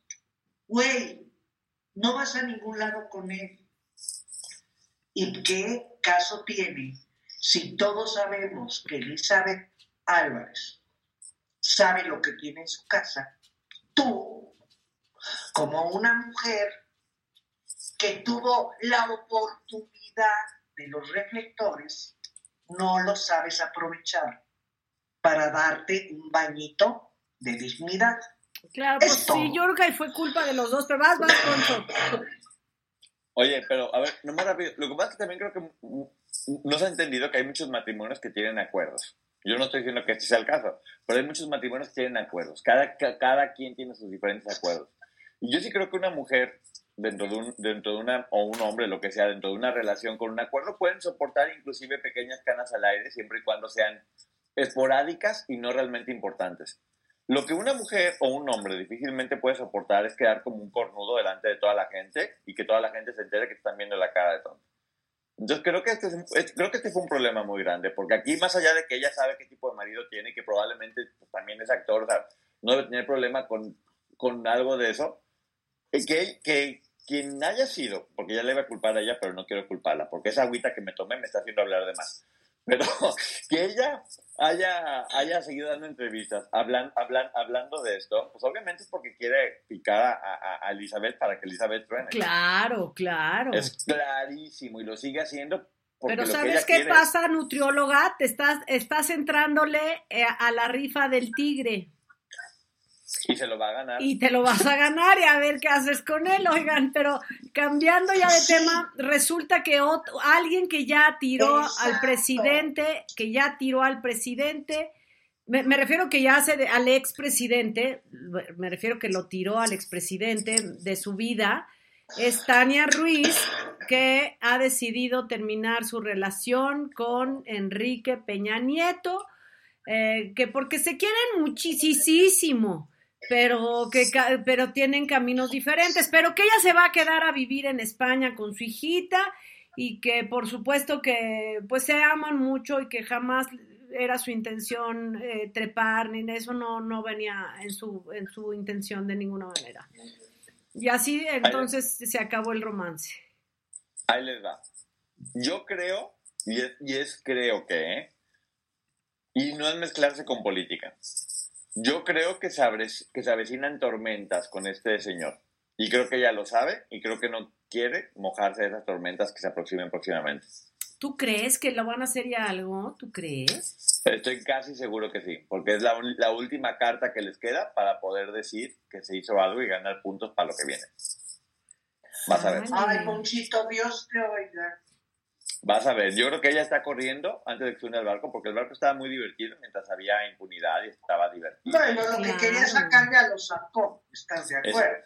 güey, no vas a ningún lado con él. ¿Y qué caso tiene si todos sabemos que Elizabeth Álvarez sabe lo que tiene en su casa? Tú, como una mujer que tuvo la oportunidad de los reflectores, no lo sabes aprovechar para darte un bañito de dignidad.
claro, pues
Es todo.
sí, yo creo que fue culpa de los dos, pero vas, vas, Poncho.
Oye, pero a ver, no más rápido. Lo que pasa es que también creo que no se ha entendido que hay muchos matrimonios que tienen acuerdos. Yo no estoy diciendo que este sea el caso, pero hay muchos matrimonios que tienen acuerdos. Cada, ca- cada quien tiene sus diferentes acuerdos. Y yo sí creo que una mujer dentro de, un, dentro de una, o un hombre, lo que sea, dentro de una relación con un acuerdo, pueden soportar inclusive pequeñas canas al aire, siempre y cuando sean esporádicas y no realmente importantes. Lo que una mujer o un hombre difícilmente puede soportar es quedar como un cornudo delante de toda la gente y que toda la gente se entere que están viendo la cara de tonto. Entonces creo que, este creo que este fue un problema muy grande, porque aquí más allá de que ella sabe qué tipo de marido tiene que probablemente pues, también es actor, o sea, no debe tener problema con, con algo de eso, eh, que, que quien haya sido, porque ya le iba a culpar a ella, pero no quiero culparla, porque esa agüita que me tomé me está haciendo hablar de más. Pero que ella haya, haya seguido dando entrevistas hablan, hablan, hablando de esto, pues obviamente es porque quiere picar a, a- a Elizabeth para que Elizabeth truene.
Claro, claro.
Es clarísimo y lo sigue haciendo porque
Pero ¿sabes qué
quiere-
pasa, nutrióloga? Te estás, estás entrándole eh, a la rifa del tigre
Y se lo va a ganar.
y te lo vas a ganar y a ver qué haces con él, oigan. Pero cambiando ya de tema, resulta que otro- alguien que ya tiró al presidente, que ya tiró al presidente, me, me refiero que ya hace de- al expresidente, me refiero que lo tiró al expresidente de su vida, es Tania Ruiz, que ha decidido terminar su relación con Enrique Peña Nieto, eh, que porque se quieren muchísimo, pero que pero tienen caminos diferentes, pero que ella se va a quedar a vivir en España con su hijita y que por supuesto que pues se aman mucho y que jamás era su intención eh, trepar ni eso no no venía en su en su intención de ninguna manera. Y así entonces se acabó el romance.
Ahí les va. Yo creo, y es, y es creo que, ¿eh? y no es mezclarse con política. Yo creo que se, abre- que se avecinan tormentas con este señor. Y creo que ella lo sabe y creo que no quiere mojarse de esas tormentas que se aproximen próximamente.
¿Tú crees que lo van a hacer ya algo? ¿Tú crees?
Estoy casi seguro que sí, porque es la, última carta que les queda para poder decir que se hizo algo y ganar puntos para lo que viene. Vas a ver.
Ay, Monchito, Dios te oiga.
Vas a ver, yo creo que ella está corriendo antes de que se una el barco, porque el barco estaba muy divertido mientras había impunidad y estaba divertido.
Bueno, lo que quería sacar ya lo sacó, ¿estás de acuerdo?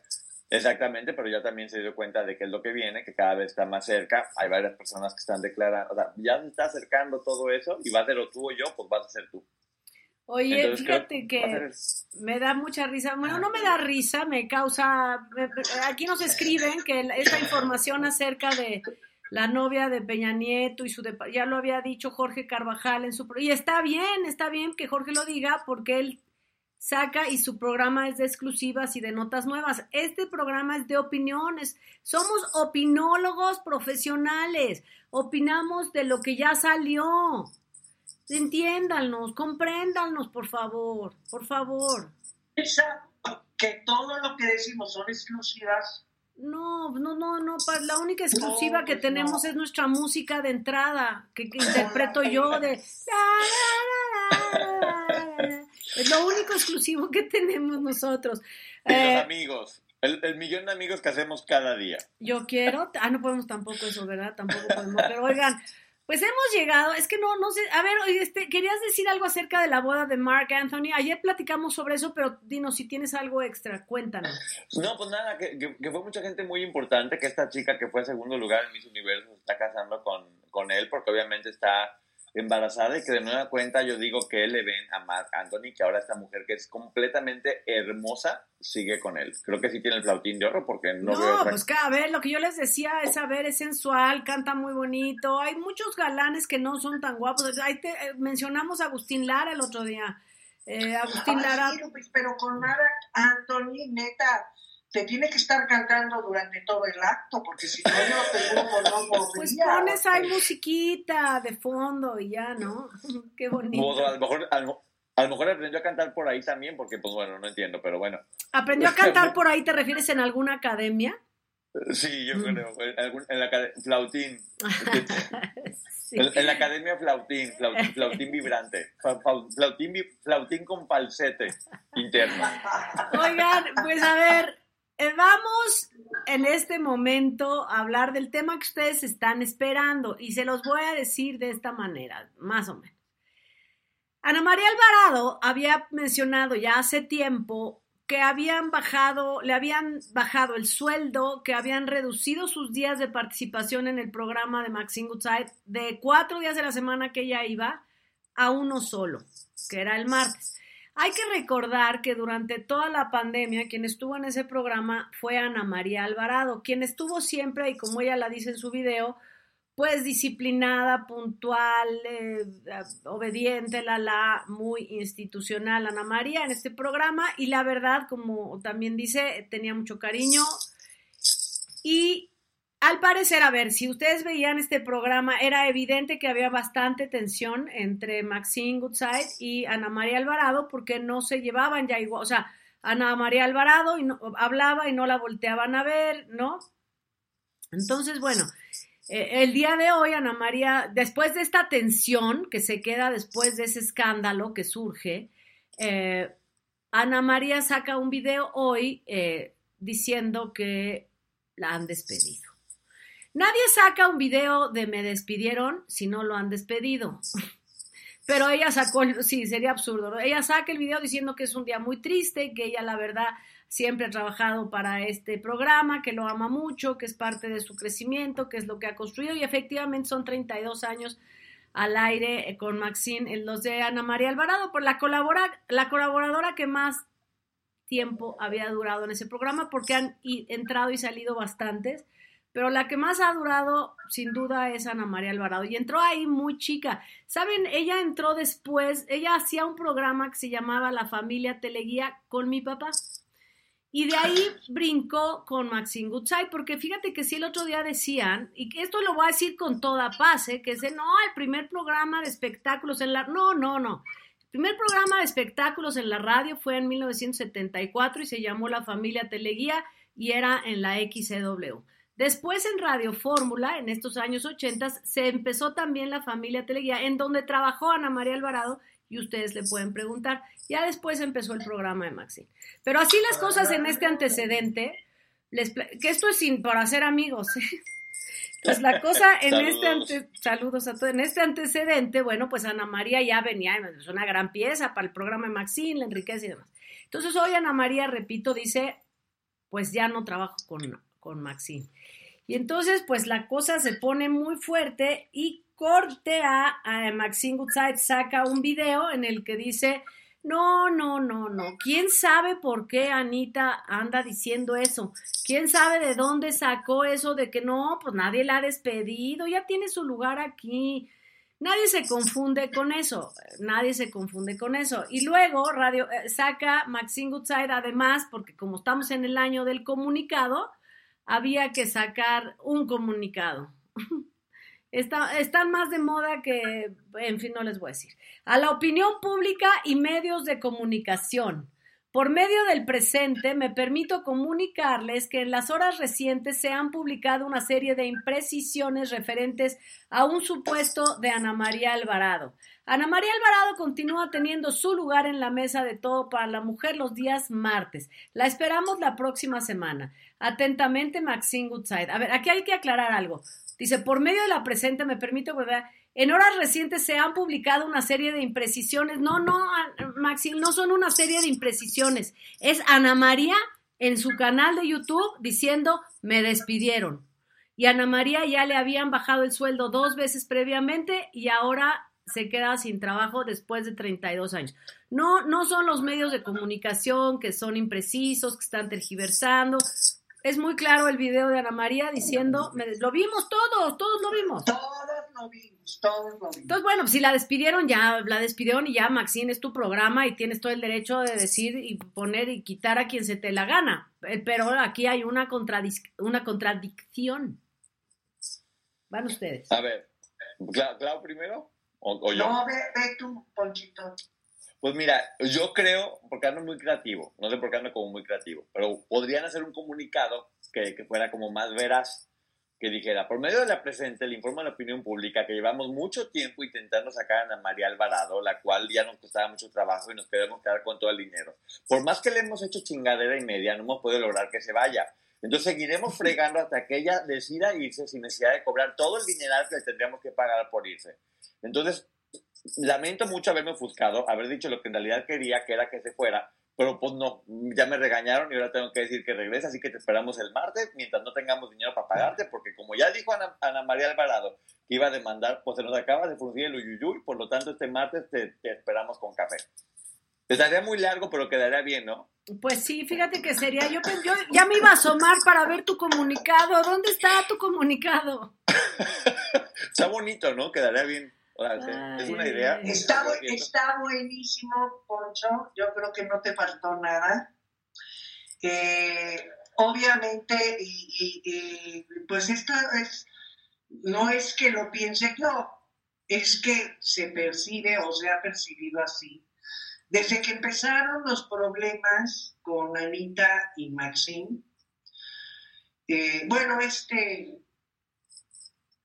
exactamente, pero ya también se dio cuenta de que es lo que viene, que cada vez está más cerca. Hay varias personas que están declarando, o sea, ya se está acercando todo eso y va a ser o tú o yo, pues vas a ser tú.
Oye,
Entonces,
fíjate
que a
me da mucha risa. Bueno, no me da risa, me causa. aquí nos escriben que esta información acerca de la novia de Peña Nieto y su. Ya lo había dicho Jorge Carvajal en su. Y está bien, está bien que Jorge lo diga porque él saca y su programa es de exclusivas y de notas nuevas. Este programa es de opiniones. Somos opinólogos profesionales. Opinamos de lo que ya salió. Entiéndanos, compréndanos, por favor, por favor.
Que todo lo que decimos son exclusivas.
No, no, no, no, la única exclusiva
No,
que
pues
tenemos
no.
es nuestra música de entrada, que, que interpreto yo de... Es lo único exclusivo que tenemos nosotros.
Y
Eh,
los amigos, el, el millón de amigos que hacemos cada día.
Yo quiero, ah, no podemos tampoco eso, ¿verdad? Tampoco podemos, pero oigan, pues hemos llegado, es que no, no sé, a ver, este, querías decir algo acerca de la boda de Mark Anthony, ayer platicamos sobre eso, pero dinos si tienes algo extra, cuéntanos.
No, pues nada, que, que- que fue mucha gente muy importante, que esta chica que fue segundo lugar en Miss Universo se está casando con, con él, porque obviamente está embarazada y que de nueva cuenta yo digo que le ven a Mark Anthony, que ahora esta mujer que es completamente hermosa sigue con él. Creo que sí tiene el flautín de oro porque no,
No,
veo otra
pues que, a ver, lo que yo les decía es, a ver, es sensual, canta muy bonito, hay muchos galanes que no son tan guapos, ahí te, eh, mencionamos a Agustín Lara el otro día, Eh, Agustín
Ay,
Lara...
sí, Lupis, pero con Mara Anthony, neta, te tiene que estar cantando durante todo el acto, porque si no, yo te juro no
Pues
podría.
pones ahí musiquita de fondo y ya, ¿no? Qué bonito.
Pues, a lo mejor a lo, a lo mejor aprendió a cantar por ahí también, porque pues bueno, no entiendo, pero bueno.
¿Aprendió a cantar por ahí? ¿Te refieres en alguna academia?
Sí, yo
Mm.
creo. En, algún- en la acad- flautín.
Sí.
En, en la academia flautín, flautín, flautín vibrante. Flautín, vi- flautín con falsete interno.
Oigan, pues a ver, vamos en este momento a hablar del tema que ustedes están esperando y se los voy a decir de esta manera, más o menos. Ana María Alvarado había mencionado ya hace tiempo que habían bajado, le habían bajado el sueldo, que habían reducido sus días de participación en el programa de Maxine Goodside de cuatro días de la semana que ella iba a uno solo, que era el martes. Hay que recordar que durante toda la pandemia quien estuvo en ese programa fue Ana María Alvarado, quien estuvo siempre, y como ella la dice en su video, pues disciplinada, puntual, eh, obediente, la la, muy institucional Ana María en este programa y la verdad, como también dice, tenía mucho cariño. Y al parecer, a ver, si ustedes veían este programa, era evidente que había bastante tensión entre Maxine Goodside y Ana María Alvarado porque no se llevaban ya igual, o sea, Ana María Alvarado y no, hablaba y no la volteaban a ver, ¿no? Entonces, bueno, eh, el día de hoy, Ana María, después de esta tensión que se queda después de ese escándalo que surge, eh, Ana María saca un video hoy eh, diciendo que la han despedido. Nadie saca un video de me despidieron si no lo han despedido. Pero ella sacó, sí, sería absurdo. Ella saca el video diciendo que es un día muy triste, que ella la verdad siempre ha trabajado para este programa, que lo ama mucho, que es parte de su crecimiento, que es lo que ha construido y efectivamente son 32 años al aire con Maxine, los de Ana María Alvarado, por la, colabora, la colaboradora que más tiempo había durado en ese programa, porque han entrado y salido bastantes, pero la que más ha durado, sin duda, es Ana María Alvarado, y entró ahí muy chica. Saben, ella entró después, ella hacía un programa que se llamaba La Familia Teleguía con mi papá. Y de ahí brincó con Maxine Goodside, porque fíjate que si el otro día decían, y que esto lo voy a decir con toda paz, ¿eh? que es de, no, el primer programa de espectáculos en la... No, no, no. El primer programa de espectáculos en la radio fue en 1974 y se llamó La Familia Teleguía y era en la XCW. Después en Radio Fórmula, en estos años 80, se empezó también La Familia Teleguía, en donde trabajó Ana María Alvarado y ustedes le pueden preguntar. Ya después empezó el programa de Maxine. Pero así las cosas en este antecedente, les, que esto es sin por hacer amigos. ¿eh? Pues la cosa en este ante, saludos a todos, en este antecedente, bueno, pues Ana María ya venía, es una gran pieza para el programa de Maxine, la enriquece y demás. Entonces hoy Ana María, repito, dice, pues ya no trabajo con, con Maxine. Y entonces, pues la cosa se pone muy fuerte y corte a, Maxine Goodside saca un video en el que dice, no, no, no, no. ¿Quién sabe por qué Anita anda diciendo eso? ¿Quién sabe de dónde sacó eso de que no, pues nadie la ha despedido, ya tiene su lugar aquí? Nadie se confunde con eso, nadie se confunde con eso. Y luego radio, eh, saca Maxine Goodside además, porque como estamos en el año del comunicado, había que sacar un comunicado. están más de moda que, en fin, no les voy a decir. A la opinión pública y medios de comunicación. Por medio del presente, me permito comunicarles que en las horas recientes se han publicado una serie de imprecisiones referentes a un supuesto de Ana María Alvarado. Ana María Alvarado continúa teniendo su lugar en la mesa de todo para la mujer los días martes. La esperamos la próxima semana. Atentamente, Maxine Goodside. A ver, aquí hay que aclarar algo. Dice, por medio de la presente me permito, ¿verdad? En horas recientes se han publicado una serie de imprecisiones. No, no, Maxine, no son una serie de imprecisiones. Es Ana María en su canal de YouTube diciendo, me despidieron. Y Ana María ya le habían bajado el sueldo dos veces previamente y ahora se queda sin trabajo después de 32 años. No, no son los medios de comunicación que son imprecisos, que están tergiversando es muy claro el video de Ana María diciendo, lo vimos todos, todos lo vimos.
Todos lo vimos, todos lo vimos.
Entonces, bueno, si la despidieron, ya la despidieron y ya, Maxine, es tu programa y tienes todo el derecho de decir y poner y quitar a quien se te la gana. Eh, pero aquí hay una, una contradicción. Van ustedes.
A ver, ¿Clau, primero? ¿O, yo?
No, ve, ve tú, Ponchito.
Pues mira, yo creo, porque ando muy creativo, no sé por qué ando como muy creativo, pero podrían hacer un comunicado que, que fuera como más veraz, que dijera, por medio de la presente le informa a la opinión pública que llevamos mucho tiempo intentando sacar a Ana María Alvarado, la cual ya nos costaba mucho trabajo y nos queremos quedar con todo el dinero. Por más que le hemos hecho chingadera y media, no hemos podido lograr que se vaya. Entonces seguiremos fregando hasta que ella decida irse sin necesidad de cobrar todo el dineral que le tendríamos que pagar por irse. Entonces, lamento mucho haberme ofuscado, haber dicho lo que en realidad quería, que era que se fuera, pero pues no, ya me regañaron y ahora tengo que decir que regresa, así que te esperamos el martes mientras no tengamos dinero para pagarte, porque como ya dijo Ana, María Alvarado que iba a demandar, pues se nos acaba de fundir el uyuyuy, por lo tanto este martes te, esperamos con café. Estaría muy largo, pero quedaría bien, ¿no?
Pues sí, fíjate que sería. Yo, yo ya me iba a asomar para ver tu comunicado. ¿Dónde está tu comunicado?
Está bonito, ¿no? Quedaría bien. Es- una idea.
Está, buenísimo, Poncho. Yo creo que no te faltó nada. Eh, obviamente, y, y- y, pues esto es, no es que lo piense yo, es que se percibe o se ha percibido así. Desde que empezaron los problemas con Anita y Maxine, eh, bueno, este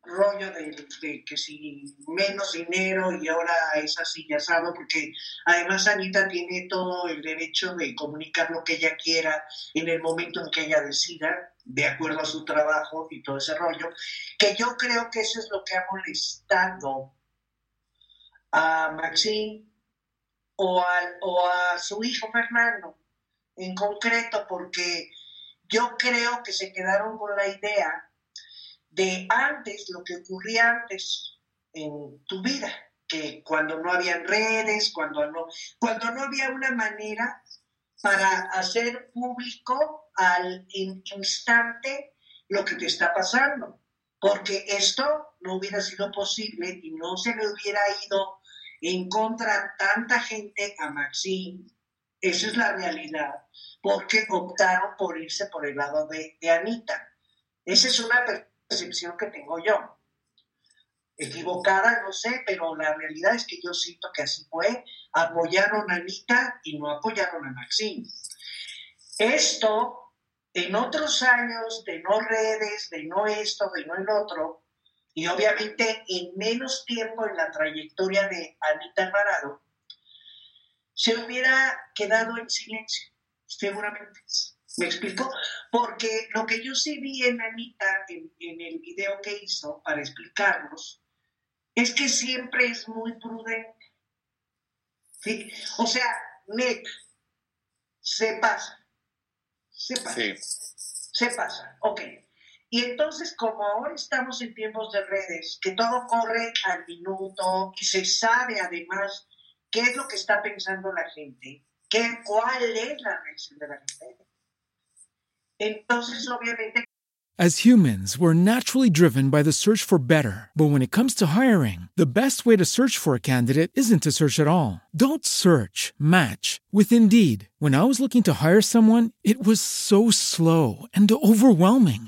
rollo de, que si menos dinero y ahora es así, ya sabe, porque además Anita tiene todo el derecho de comunicar lo que ella quiera en el momento en que ella decida, de acuerdo a su trabajo y todo ese rollo, que yo creo que eso es lo que ha molestado a Maxine o a, o a su hijo Fernando en concreto, porque yo creo que se quedaron con la idea de antes, lo que ocurría antes en tu vida, que cuando no había redes, cuando no, cuando no había una manera para hacer público al in- instante lo que te está pasando, porque esto no hubiera sido posible y no se le hubiera ido en contra tanta gente a Maxine. Esa es la realidad, porque optaron por irse por el lado de, de Anita. Esa es una percepción que tengo yo. Equivocada, no sé, pero la realidad es que yo siento que así fue. Apoyaron a Anita y no apoyaron a Maxine. Esto, en otros años de no redes, de no esto, de no el otro, y obviamente en menos tiempo en la trayectoria de Anita Alvarado, se hubiera quedado en silencio, seguramente. ¿Me explico? Porque lo que yo sí vi en Anita, en, en el video que hizo para explicarnos, es que siempre es muy prudente. ¿sí? O sea, neta, se pasa. Se pasa.
Sí.
Se pasa, ok. Y entonces, como ahora estamos en tiempos de redes, que todo corre al minuto y se sabe además qué es lo que está pensando la gente, qué, cuál es la reacción de la gente, entonces obviamente
As humans, we're naturally driven by the search for better. But when it comes to hiring, the best way to search for a candidate isn't to search at all. Don't search, match with Indeed. When I was looking to hire someone, it was so slow and overwhelming.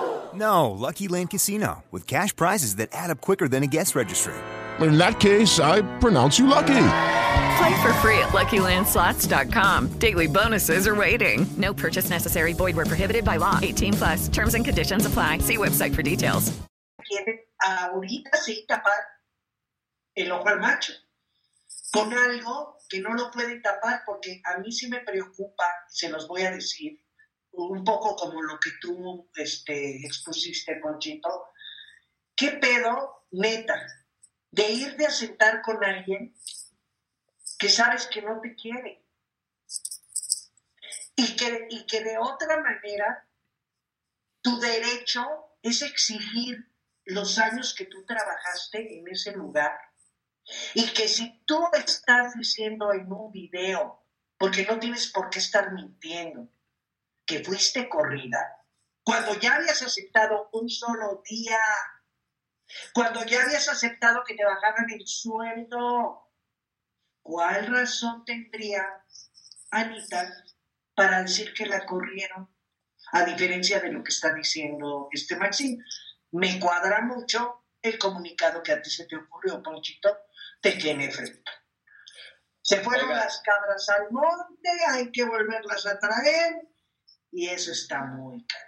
No, Lucky Land Casino, with cash prizes that add up quicker than a guest registry.
In that case, I pronounce you lucky.
Play for free at LuckyLandSlots.com. Daily bonuses are waiting. No purchase necessary. Void where prohibited by law. 18 plus. Terms and conditions apply. See website for details.
ahorita sí tapar el ojo al macho con algo que no lo pueden tapar porque a mí sí me preocupa, se los voy a decir, un poco como lo que tú este, expusiste, Ponchito. ¿Qué pedo, neta, de irte a sentar con alguien que sabes que no te quiere? Y que, y que de otra manera tu derecho es exigir los años que tú trabajaste en ese lugar. Y que si tú estás diciendo en un video, porque no tienes por qué estar mintiendo, que fuiste corrida, cuando ya habías aceptado un solo día, cuando ya habías aceptado que te bajaran el sueldo, ¿cuál razón tendría Anita para decir que la corrieron? A diferencia de lo que está diciendo este Maxine. Me cuadra mucho el comunicado que a ti se te ocurrió, Ponchito, te tiene efecto. Se fueron las cabras al monte, hay que volverlas a traer y eso está muy caro.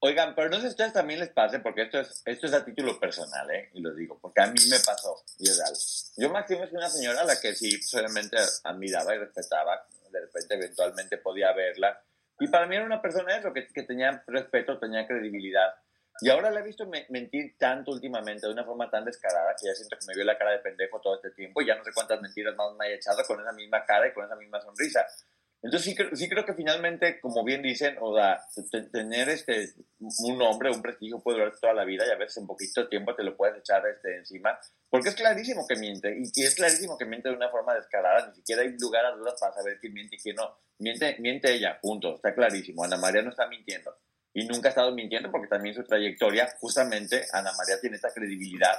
Oigan, pero no sé si a ustedes también les pase, porque esto es, esto es a título personal, ¿eh? Y lo digo, porque a mí me pasó, y es real. Yo, Máximo, es una señora a la que sí solamente admiraba y respetaba. De repente, eventualmente podía verla. Y para mí era una persona eso, que, que tenía respeto, tenía credibilidad. Y ahora la he visto mentir tanto últimamente, de una forma tan descarada, que ya siento que me vio la cara de pendejo todo este tiempo y ya no sé cuántas mentiras más me haya echado con esa misma cara y con esa misma sonrisa. Entonces sí, sí creo que finalmente, como bien dicen, o sea, tener este, un nombre, un prestigio puede durar toda la vida y a veces en poquito tiempo te lo puedes echar este, encima, porque es clarísimo que miente y es clarísimo que miente de una forma descarada, ni siquiera hay lugar a dudas para saber quién miente y quién no. Miente, miente ella, punto, está clarísimo. Ana María no está mintiendo y nunca ha estado mintiendo porque también su trayectoria, justamente Ana María tiene esta credibilidad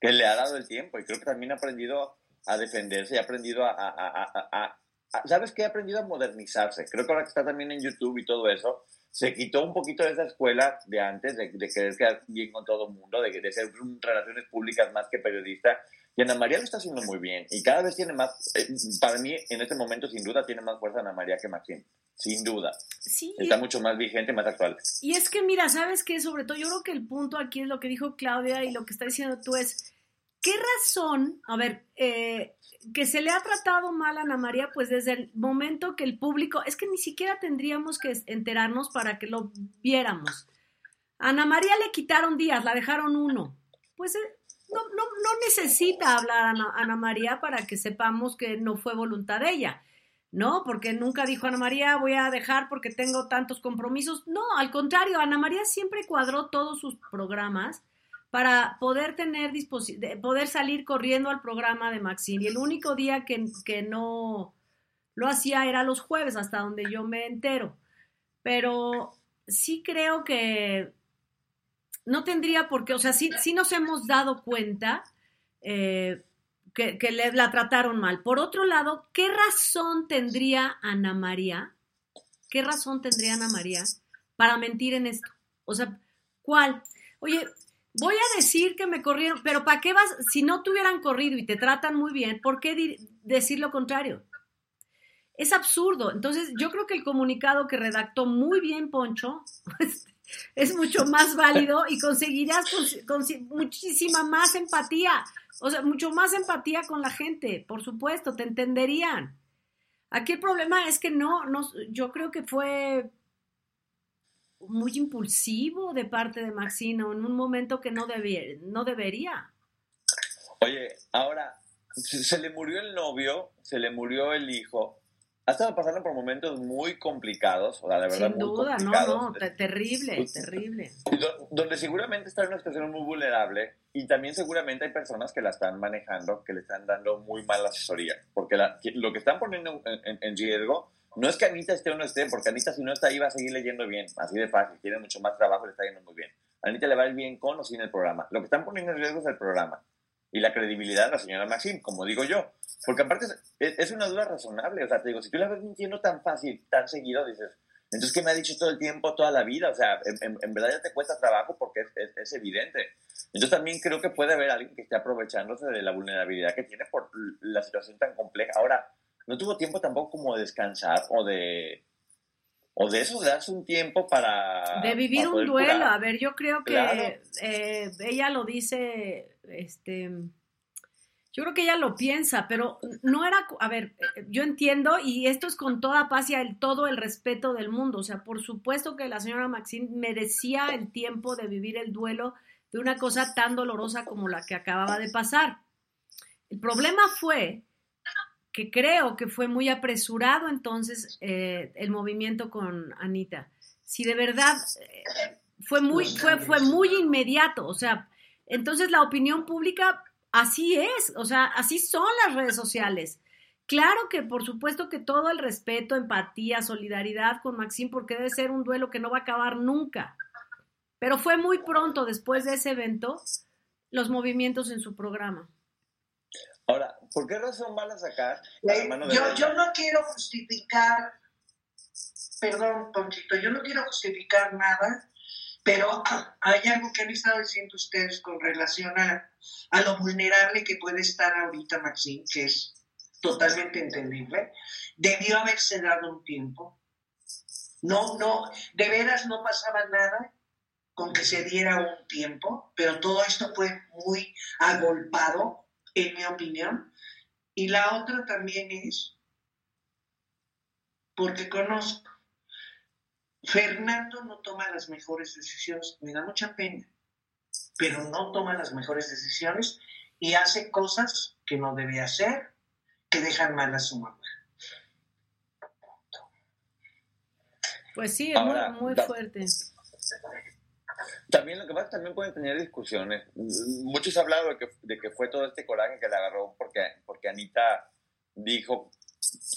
que le ha dado el tiempo y creo que también ha aprendido a defenderse y ha aprendido a, a, a, a ¿sabes qué? Ha aprendido a modernizarse. Creo que ahora que está también en YouTube y todo eso, se quitó un poquito de esa escuela de antes, de, de querer quedar bien con todo el mundo, de, de ser relaciones públicas más que periodista. Y Ana María lo está haciendo muy bien. Y cada vez tiene más, eh, para mí en este momento sin duda tiene más fuerza Ana María que Maxine sin duda.
Sí.
Está mucho más vigente, más actual.
Y es que, mira, ¿sabes qué? Sobre todo, yo creo que el punto aquí es lo que dijo Claudia y lo que está diciendo tú es, ¿qué razón, a ver, eh, que se le ha tratado mal a Ana María, pues desde el momento que el público, es que ni siquiera tendríamos que enterarnos para que lo viéramos. A Ana María le quitaron días, la dejaron uno. Pues eh, no, no, no necesita hablar a Ana, Ana María para que sepamos que no fue voluntad de ella. No, porque nunca dijo Ana María, voy a dejar porque tengo tantos compromisos. No, al contrario, Ana María siempre cuadró todos sus programas para poder tener poder salir corriendo al programa de Maxine. Y el único día que, que no lo hacía era los jueves, hasta donde yo me entero. Pero sí creo que no tendría por qué, o sea, sí, sí nos hemos dado cuenta eh, que, le, la trataron mal. Por otro lado, ¿qué razón tendría Ana María? ¿Qué razón tendría Ana María para mentir en esto? O sea, ¿cuál? Oye, voy a decir que me corrieron, pero ¿para qué vas? Si no te hubieran corrido y te tratan muy bien, ¿por qué decir lo contrario? Es absurdo. Entonces, yo creo que el comunicado que redactó muy bien Poncho es mucho más válido y conseguirás muchísima más empatía. O sea, mucho más empatía con la gente, por supuesto, te entenderían. Aquí el problema es que no, no yo creo que fue muy impulsivo de parte de Maxino en un momento que no, debía, no debería.
Oye, ahora, se le murió el novio, se le murió el hijo, ha estado pasando por momentos muy complicados, o sea, de verdad
Sin
muy
duda,
complicados.
no, no, terrible, terrible.
Donde seguramente está en una situación muy vulnerable y también seguramente hay personas que la están manejando, que le están dando muy mala asesoría, porque lo que están poniendo en, en, riesgo no es que Anita esté o no esté, porque Anita si no está ahí va a seguir leyendo bien, así de fácil, tiene mucho más trabajo le está yendo muy bien. A Anita le va a ir bien con o sin el programa. Lo que están poniendo en riesgo es el programa y la credibilidad de la señora Maxim, como digo yo. Porque aparte es, una duda razonable. O sea, te digo, si tú la ves mintiendo tan fácil, tan seguido, dices, entonces, ¿qué me ha dicho todo el tiempo, toda la vida? O sea, en, en, verdad ya te cuesta trabajo porque es, es, evidente. Entonces también creo que puede haber alguien que esté aprovechándose de la vulnerabilidad que tiene por la situación tan compleja. Ahora, no tuvo tiempo tampoco como de descansar o de o de eso, de darse un tiempo para...
De vivir un duelo. A ver, yo creo que eh, ella lo dice, este, yo creo que ella lo piensa, pero no era, a ver, yo entiendo y esto es con toda paz y el, todo el respeto del mundo. O sea, por supuesto que la señora Maxine merecía el tiempo de vivir el duelo de una cosa tan dolorosa como la que acababa de pasar. El problema fue que creo que fue muy apresurado entonces eh, el movimiento con Anita. Si de verdad eh, fue muy, fue, fue muy inmediato, o sea, entonces la opinión pública así es, o sea, así son las redes sociales. Claro que por supuesto que todo el respeto, empatía, solidaridad con Maxim, porque debe ser un duelo que no va a acabar nunca. Pero fue muy pronto después de ese evento los movimientos en su programa.
Ahora, ¿por qué razón van a sacar
yo, yo no quiero justificar, perdón, Ponchito, yo no quiero justificar nada, Pero hay algo que han estado diciendo ustedes con relación a, a lo vulnerable que puede estar ahorita Maxine, que es totalmente entendible. Debió haberse dado un tiempo. No, no, de veras no pasaba nada con que se diera un tiempo, pero todo esto fue muy agolpado, en mi opinión. Y la otra también es, porque conozco, Fernando no toma las mejores decisiones, me da mucha pena, pero no toma las mejores decisiones y hace cosas que no debe hacer, que dejan mal a su mamá.
Pues sí, es
Ahora,
muy, muy fuerte.
También lo que pasa, también pueden tener discusiones. Muchos han hablado de que, de que fue todo este coraje que le agarró porque, porque Anita dijo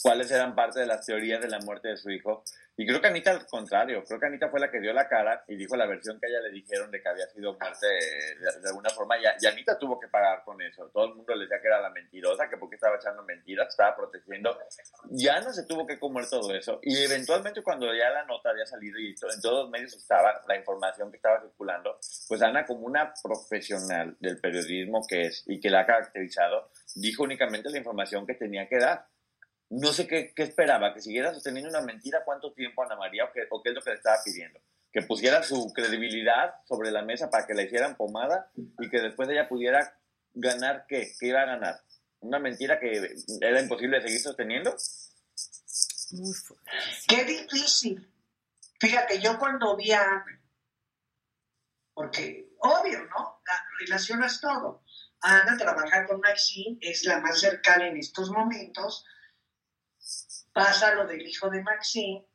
cuáles eran parte de las teorías de la muerte de su hijo. Y creo que Anita al contrario, creo que Anita fue la que dio la cara y dijo la versión que a ella le dijeron de que había sido muerte de, de alguna forma. Y, y Anita tuvo que pagar con eso. Todo el mundo le decía que era la mentirosa, que porque estaba echando mentiras, estaba protegiendo. Ya no se tuvo que comer todo eso. Y eventualmente cuando ya la nota había salido y en todos los medios estaba la información que estaba circulando, pues Ana como una profesional del periodismo que es y que la ha caracterizado, dijo únicamente la información que tenía que dar. No sé qué, qué esperaba, que siguiera sosteniendo una mentira cuánto tiempo Ana María o qué, o qué es lo que le estaba pidiendo. Que pusiera su credibilidad sobre la mesa para que la hicieran pomada y que después ella pudiera ganar qué, qué iba a ganar. Una mentira que era imposible de seguir sosteniendo.
Muy fuerte.
Qué difícil. Fíjate, yo cuando vi a Ana, porque obvio, ¿no? La, relacionas todo. Ana trabajar con Maxine es la más cercana en estos momentos. Pasa lo del hijo de Maxine,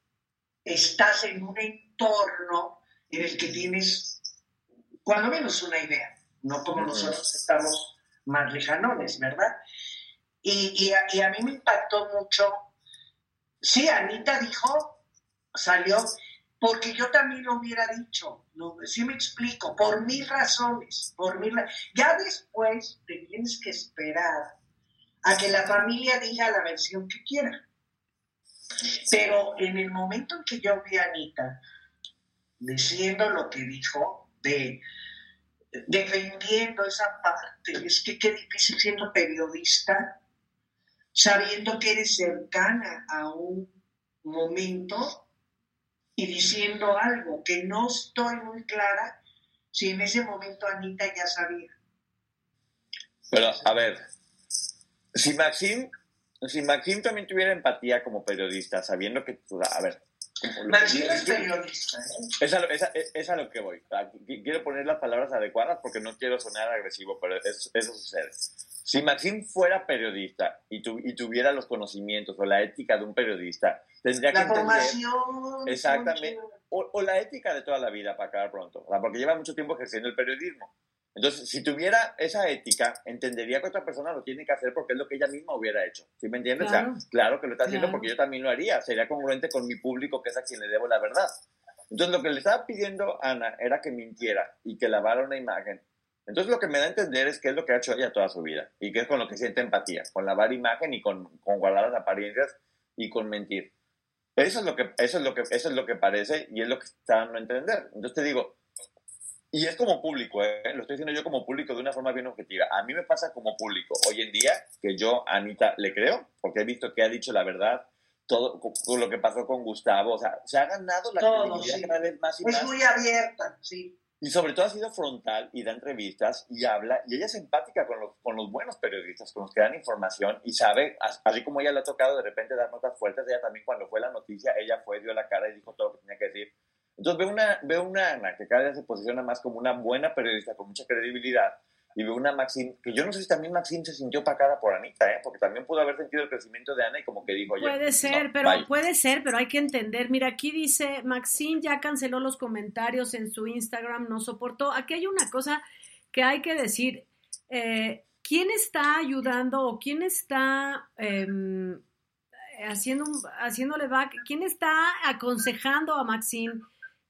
estás en un entorno en el que tienes, cuando menos, una idea, no como nosotros estamos más lejanones, ¿verdad? Y, y a, y a mí me impactó mucho. Sí, Anita dijo, salió, porque yo también lo hubiera dicho, lo, sí me explico, por mil razones, por mil Ya después te tienes que esperar a que la familia diga la versión que quiera. Pero en el momento en que yo vi a Anita diciendo lo que dijo, de defendiendo esa parte, es que qué difícil siendo periodista, sabiendo que eres cercana a un momento y diciendo algo que no estoy muy clara si en ese momento Anita ya sabía.
Pero, a ver, si Maxim, si Maxim también tuviera empatía como periodista, sabiendo que, a ver,
Maxine es periodista, ¿eh?
Es a, lo- es a- es a lo que voy. Quiero poner las palabras adecuadas porque no quiero sonar agresivo, pero es- eso sucede. Si Maxim fuera periodista y, tu- y tuviera los conocimientos o la ética de un periodista, tendría que
La
entender...
formación.
Exactamente.
Concho.
O, o la ética de toda la vida para acabar pronto, o sea, porque lleva mucho tiempo ejerciendo el periodismo. Entonces, si tuviera esa ética, entendería que otra persona lo tiene que hacer porque es lo que ella misma hubiera hecho. ¿Sí me entiendes? O sea,
Claro.
claro que lo está haciendo
Claro.
porque yo también lo haría. Sería congruente con mi público, que es a quien le debo la verdad. Entonces, lo que le estaba pidiendo Ana era que mintiera y que lavara una imagen. Entonces, lo que me da a entender es que es lo que ha hecho ella toda su vida y que es con lo que siente empatía, con lavar imagen y con, con guardar las apariencias y con mentir. Eso es lo que, eso es lo que, eso es lo que parece y es lo que está a entender. Entonces te digo, y es como público, ¿eh? lo estoy diciendo yo como público de una forma bien objetiva. A mí me pasa como público hoy en día que yo a Anita le creo porque he visto que ha dicho la verdad, todo lo que pasó con Gustavo, o sea, se ha ganado la
Todo,
credibilidad
sí.
cada vez más y
Es
más.
muy abierta, sí.
Y sobre todo ha sido frontal y da entrevistas y habla, y ella es empática con los, con los buenos periodistas, con los que dan información y sabe, as- así como ella le ha tocado de repente dar notas fuertes, ella también cuando fue la noticia, ella fue, dio la cara y dijo todo lo que tenía que decir. Entonces veo una, veo una Ana que cada día se posiciona más como una buena periodista con mucha credibilidad y veo una Maxine, que yo no sé si también Maxine se sintió pacada por Anita, ¿eh? porque también pudo haber sentido el crecimiento de Ana y como que dijo, oye,
Puede ser,
no,
pero
bye.
puede ser, pero hay que entender. Mira, aquí dice Maxine ya canceló los comentarios en su Instagram, no soportó. Aquí hay una cosa que hay que decir. Eh, ¿Quién está ayudando o quién está em, haciendo, haciéndole back? ¿Quién está aconsejando a Maxine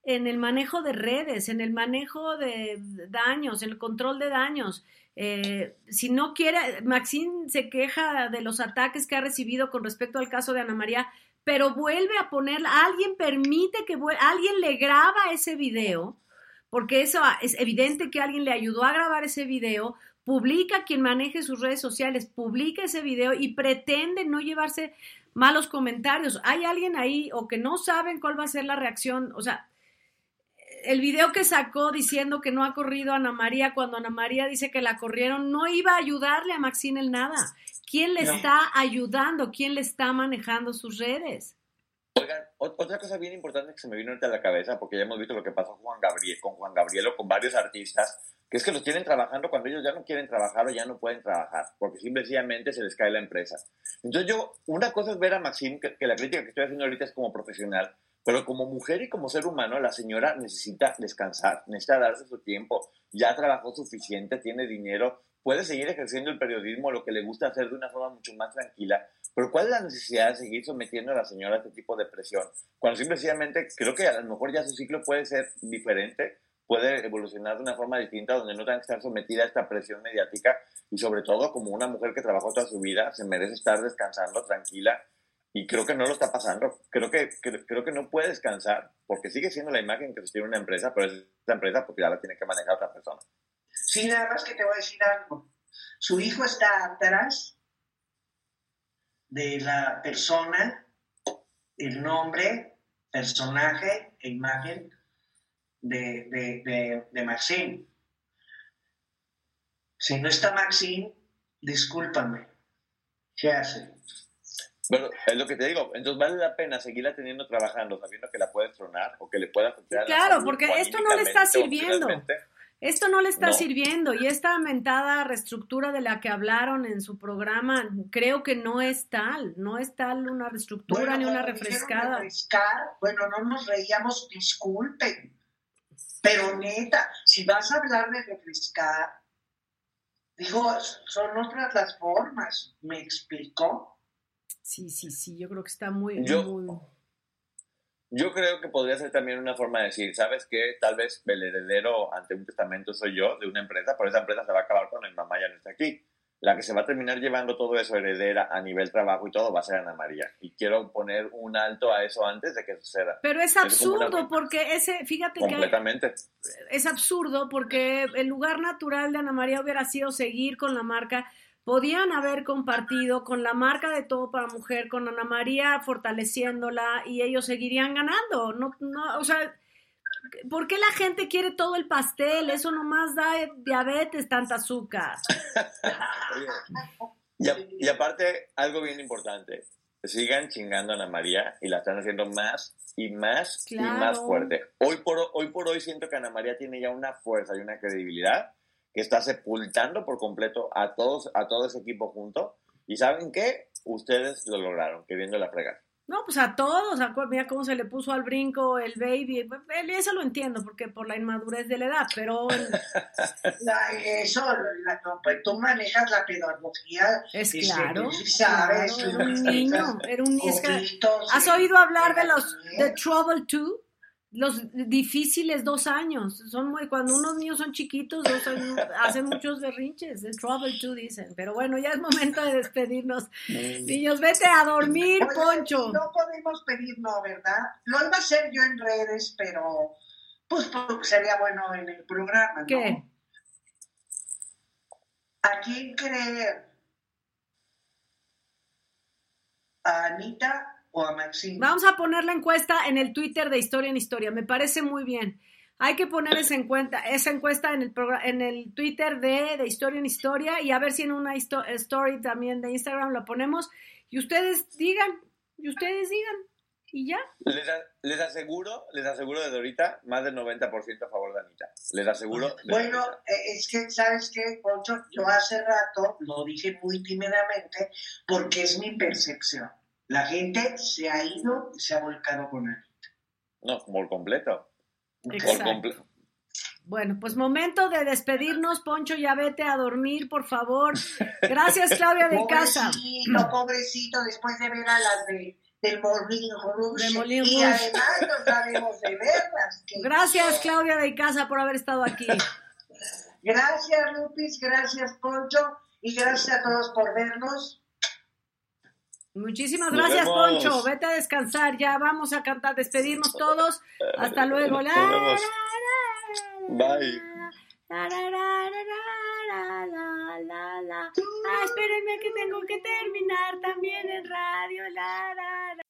en el manejo de redes, en el manejo de daños, en el control de daños? Eh, si no quiere, Maxine se queja de los ataques que ha recibido con respecto al caso de Ana María, pero vuelve a ponerla, alguien permite que vuel- alguien le graba ese video porque eso es evidente que alguien le ayudó a grabar ese video, publica quien maneje sus redes sociales, publica ese video y pretende no llevarse malos comentarios. Hay alguien ahí o que no saben cuál va a ser la reacción, o sea, el video que sacó diciendo que no ha corrido Ana María cuando Ana María dice que la corrieron, no iba a ayudarle a Maxine el nada. ¿Quién le está ayudando? ¿Quién le está manejando sus redes?
Oigan, otra cosa bien importante que se me vino ahorita a la cabeza, porque ya hemos visto lo que pasó Juan Gabriel, con Juan Gabriel o con varios artistas, que es que los tienen trabajando cuando ellos ya no quieren trabajar o ya no pueden trabajar, porque simplemente se les cae la empresa. Entonces yo, una cosa es ver a Maxine, que, que la crítica que estoy haciendo ahorita es como profesional, pero como mujer y como ser humano, la señora necesita descansar, necesita darse su tiempo, ya trabajó suficiente, tiene dinero, puede seguir ejerciendo el periodismo, lo que le gusta hacer de una forma mucho más tranquila, pero ¿cuál es la necesidad de seguir sometiendo a la señora a este tipo de presión? Cuando simplemente creo que a lo mejor ya su ciclo puede ser diferente, puede evolucionar de una forma distinta donde no tenga que estar sometida a esta presión mediática y sobre todo como una mujer que trabajó toda su vida se merece estar descansando tranquila y creo que no lo está pasando. Creo que, creo, que no puede descansar porque sigue siendo la imagen que sostiene una empresa, pero es la empresa porque ya la tiene que manejar otra persona.
Sí, nada más que te voy a decir algo. Su hijo está atrás de la persona, el nombre, personaje e imagen de, de, de, Maxine. Si no está Maxine, discúlpame. ¿Qué hace?
Bueno, es lo que te digo. Entonces vale la pena seguirla teniendo trabajando, sabiendo que la puedes tronar o que le pueda afectar.
Claro, porque esto no le está sirviendo. Esto no le está sirviendo y esta aumentada reestructura de la que hablaron en su programa, creo que no es tal, no es tal una reestructura ni una refrescada.
Refrescar, bueno, no nos reíamos, disculpen, pero neta, si vas a hablar de refrescar, digo, son otras las formas, ¿me explicó?
Sí, sí, sí, yo creo que está muy,
yo, Yo creo que podría ser también una forma de decir, ¿sabes qué? Tal vez el heredero ante un testamento soy yo de una empresa, pero esa empresa se va a acabar cuando mi mamá ya no está aquí. La que se va a terminar llevando todo eso heredera a nivel trabajo y todo va a ser Ana María. Y quiero poner un alto a eso antes de que suceda.
Pero es absurdo porque ese, fíjate
completamente.
que... Es absurdo porque el lugar natural de Ana María hubiera sido seguir con la marca podían haber compartido con la marca de Todo para Mujer, con Ana María fortaleciéndola y ellos seguirían ganando. No, no, o sea, ¿por qué la gente quiere todo el pastel? Eso nomás da diabetes, tanta azúcar.
y, aparte, algo bien importante, sigan chingando a Ana María y la están haciendo más y más y más fuerte. Hoy por, hoy por hoy siento que Ana María tiene ya una fuerza y una credibilidad que está sepultando por completo a todos, a todo ese equipo junto. ¿Y saben qué? Ustedes lo lograron, queriendo la fregar.
No, pues a todos, mira cómo se le puso al brinco el baby. Eso lo entiendo, porque por la inmadurez de la edad, pero.
eso, pues, tú manejas la pedagogía.
Es claro. sabes, era un niño, era un niño. ¿Has oído hablar de los. de Trouble 2? Los difíciles dos años. Son muy, cuando unos niños son chiquitos, dos años, hacen muchos berrinches. The trouble too, dicen. Pero bueno, ya es momento de despedirnos. Niños, vete a dormir, Poncho.
No podemos pedir no, ¿verdad? Lo iba a hacer yo en redes, pero pues, sería bueno en el programa, ¿no? ¿Qué? ¿A quién creer? ¿A Anita o a
Vamos a poner la encuesta en el Twitter de Historia en Historia. Me parece muy bien. Hay que poner esa encuesta, esa encuesta en el, en el Twitter de, de Historia en Historia y a ver si en una story también de Instagram la ponemos. Y ustedes digan, y ustedes digan, y ya.
Les, les aseguro, les aseguro desde ahorita, más del 90% a favor de Anita. Les aseguro.
Bueno, eh, es que, ¿sabes qué, Poncho? Yo hace rato lo dije muy tímidamente porque es mi percepción. La gente se ha ido y se ha volcado con él.
No, por completo.
Por completo. Bueno, pues momento de despedirnos, Poncho, ya vete a dormir, por favor. Gracias, Claudia de Casa.
Pobrecito, pobrecito, después de ver a las de, del Molín Rouge. y además no sabemos de verlas.
Gracias, Claudia de Casa, por haber estado aquí.
Gracias, Lupis, gracias, Poncho, y gracias a todos por vernos.
Muchísimas gracias, Poncho. Vete a descansar. Ya vamos a cantar, despedirnos todos. Hasta luego.
Bye.
La, la, la, la, la, la, la, la. Ah, espérenme que tengo que terminar también en radio. La, la.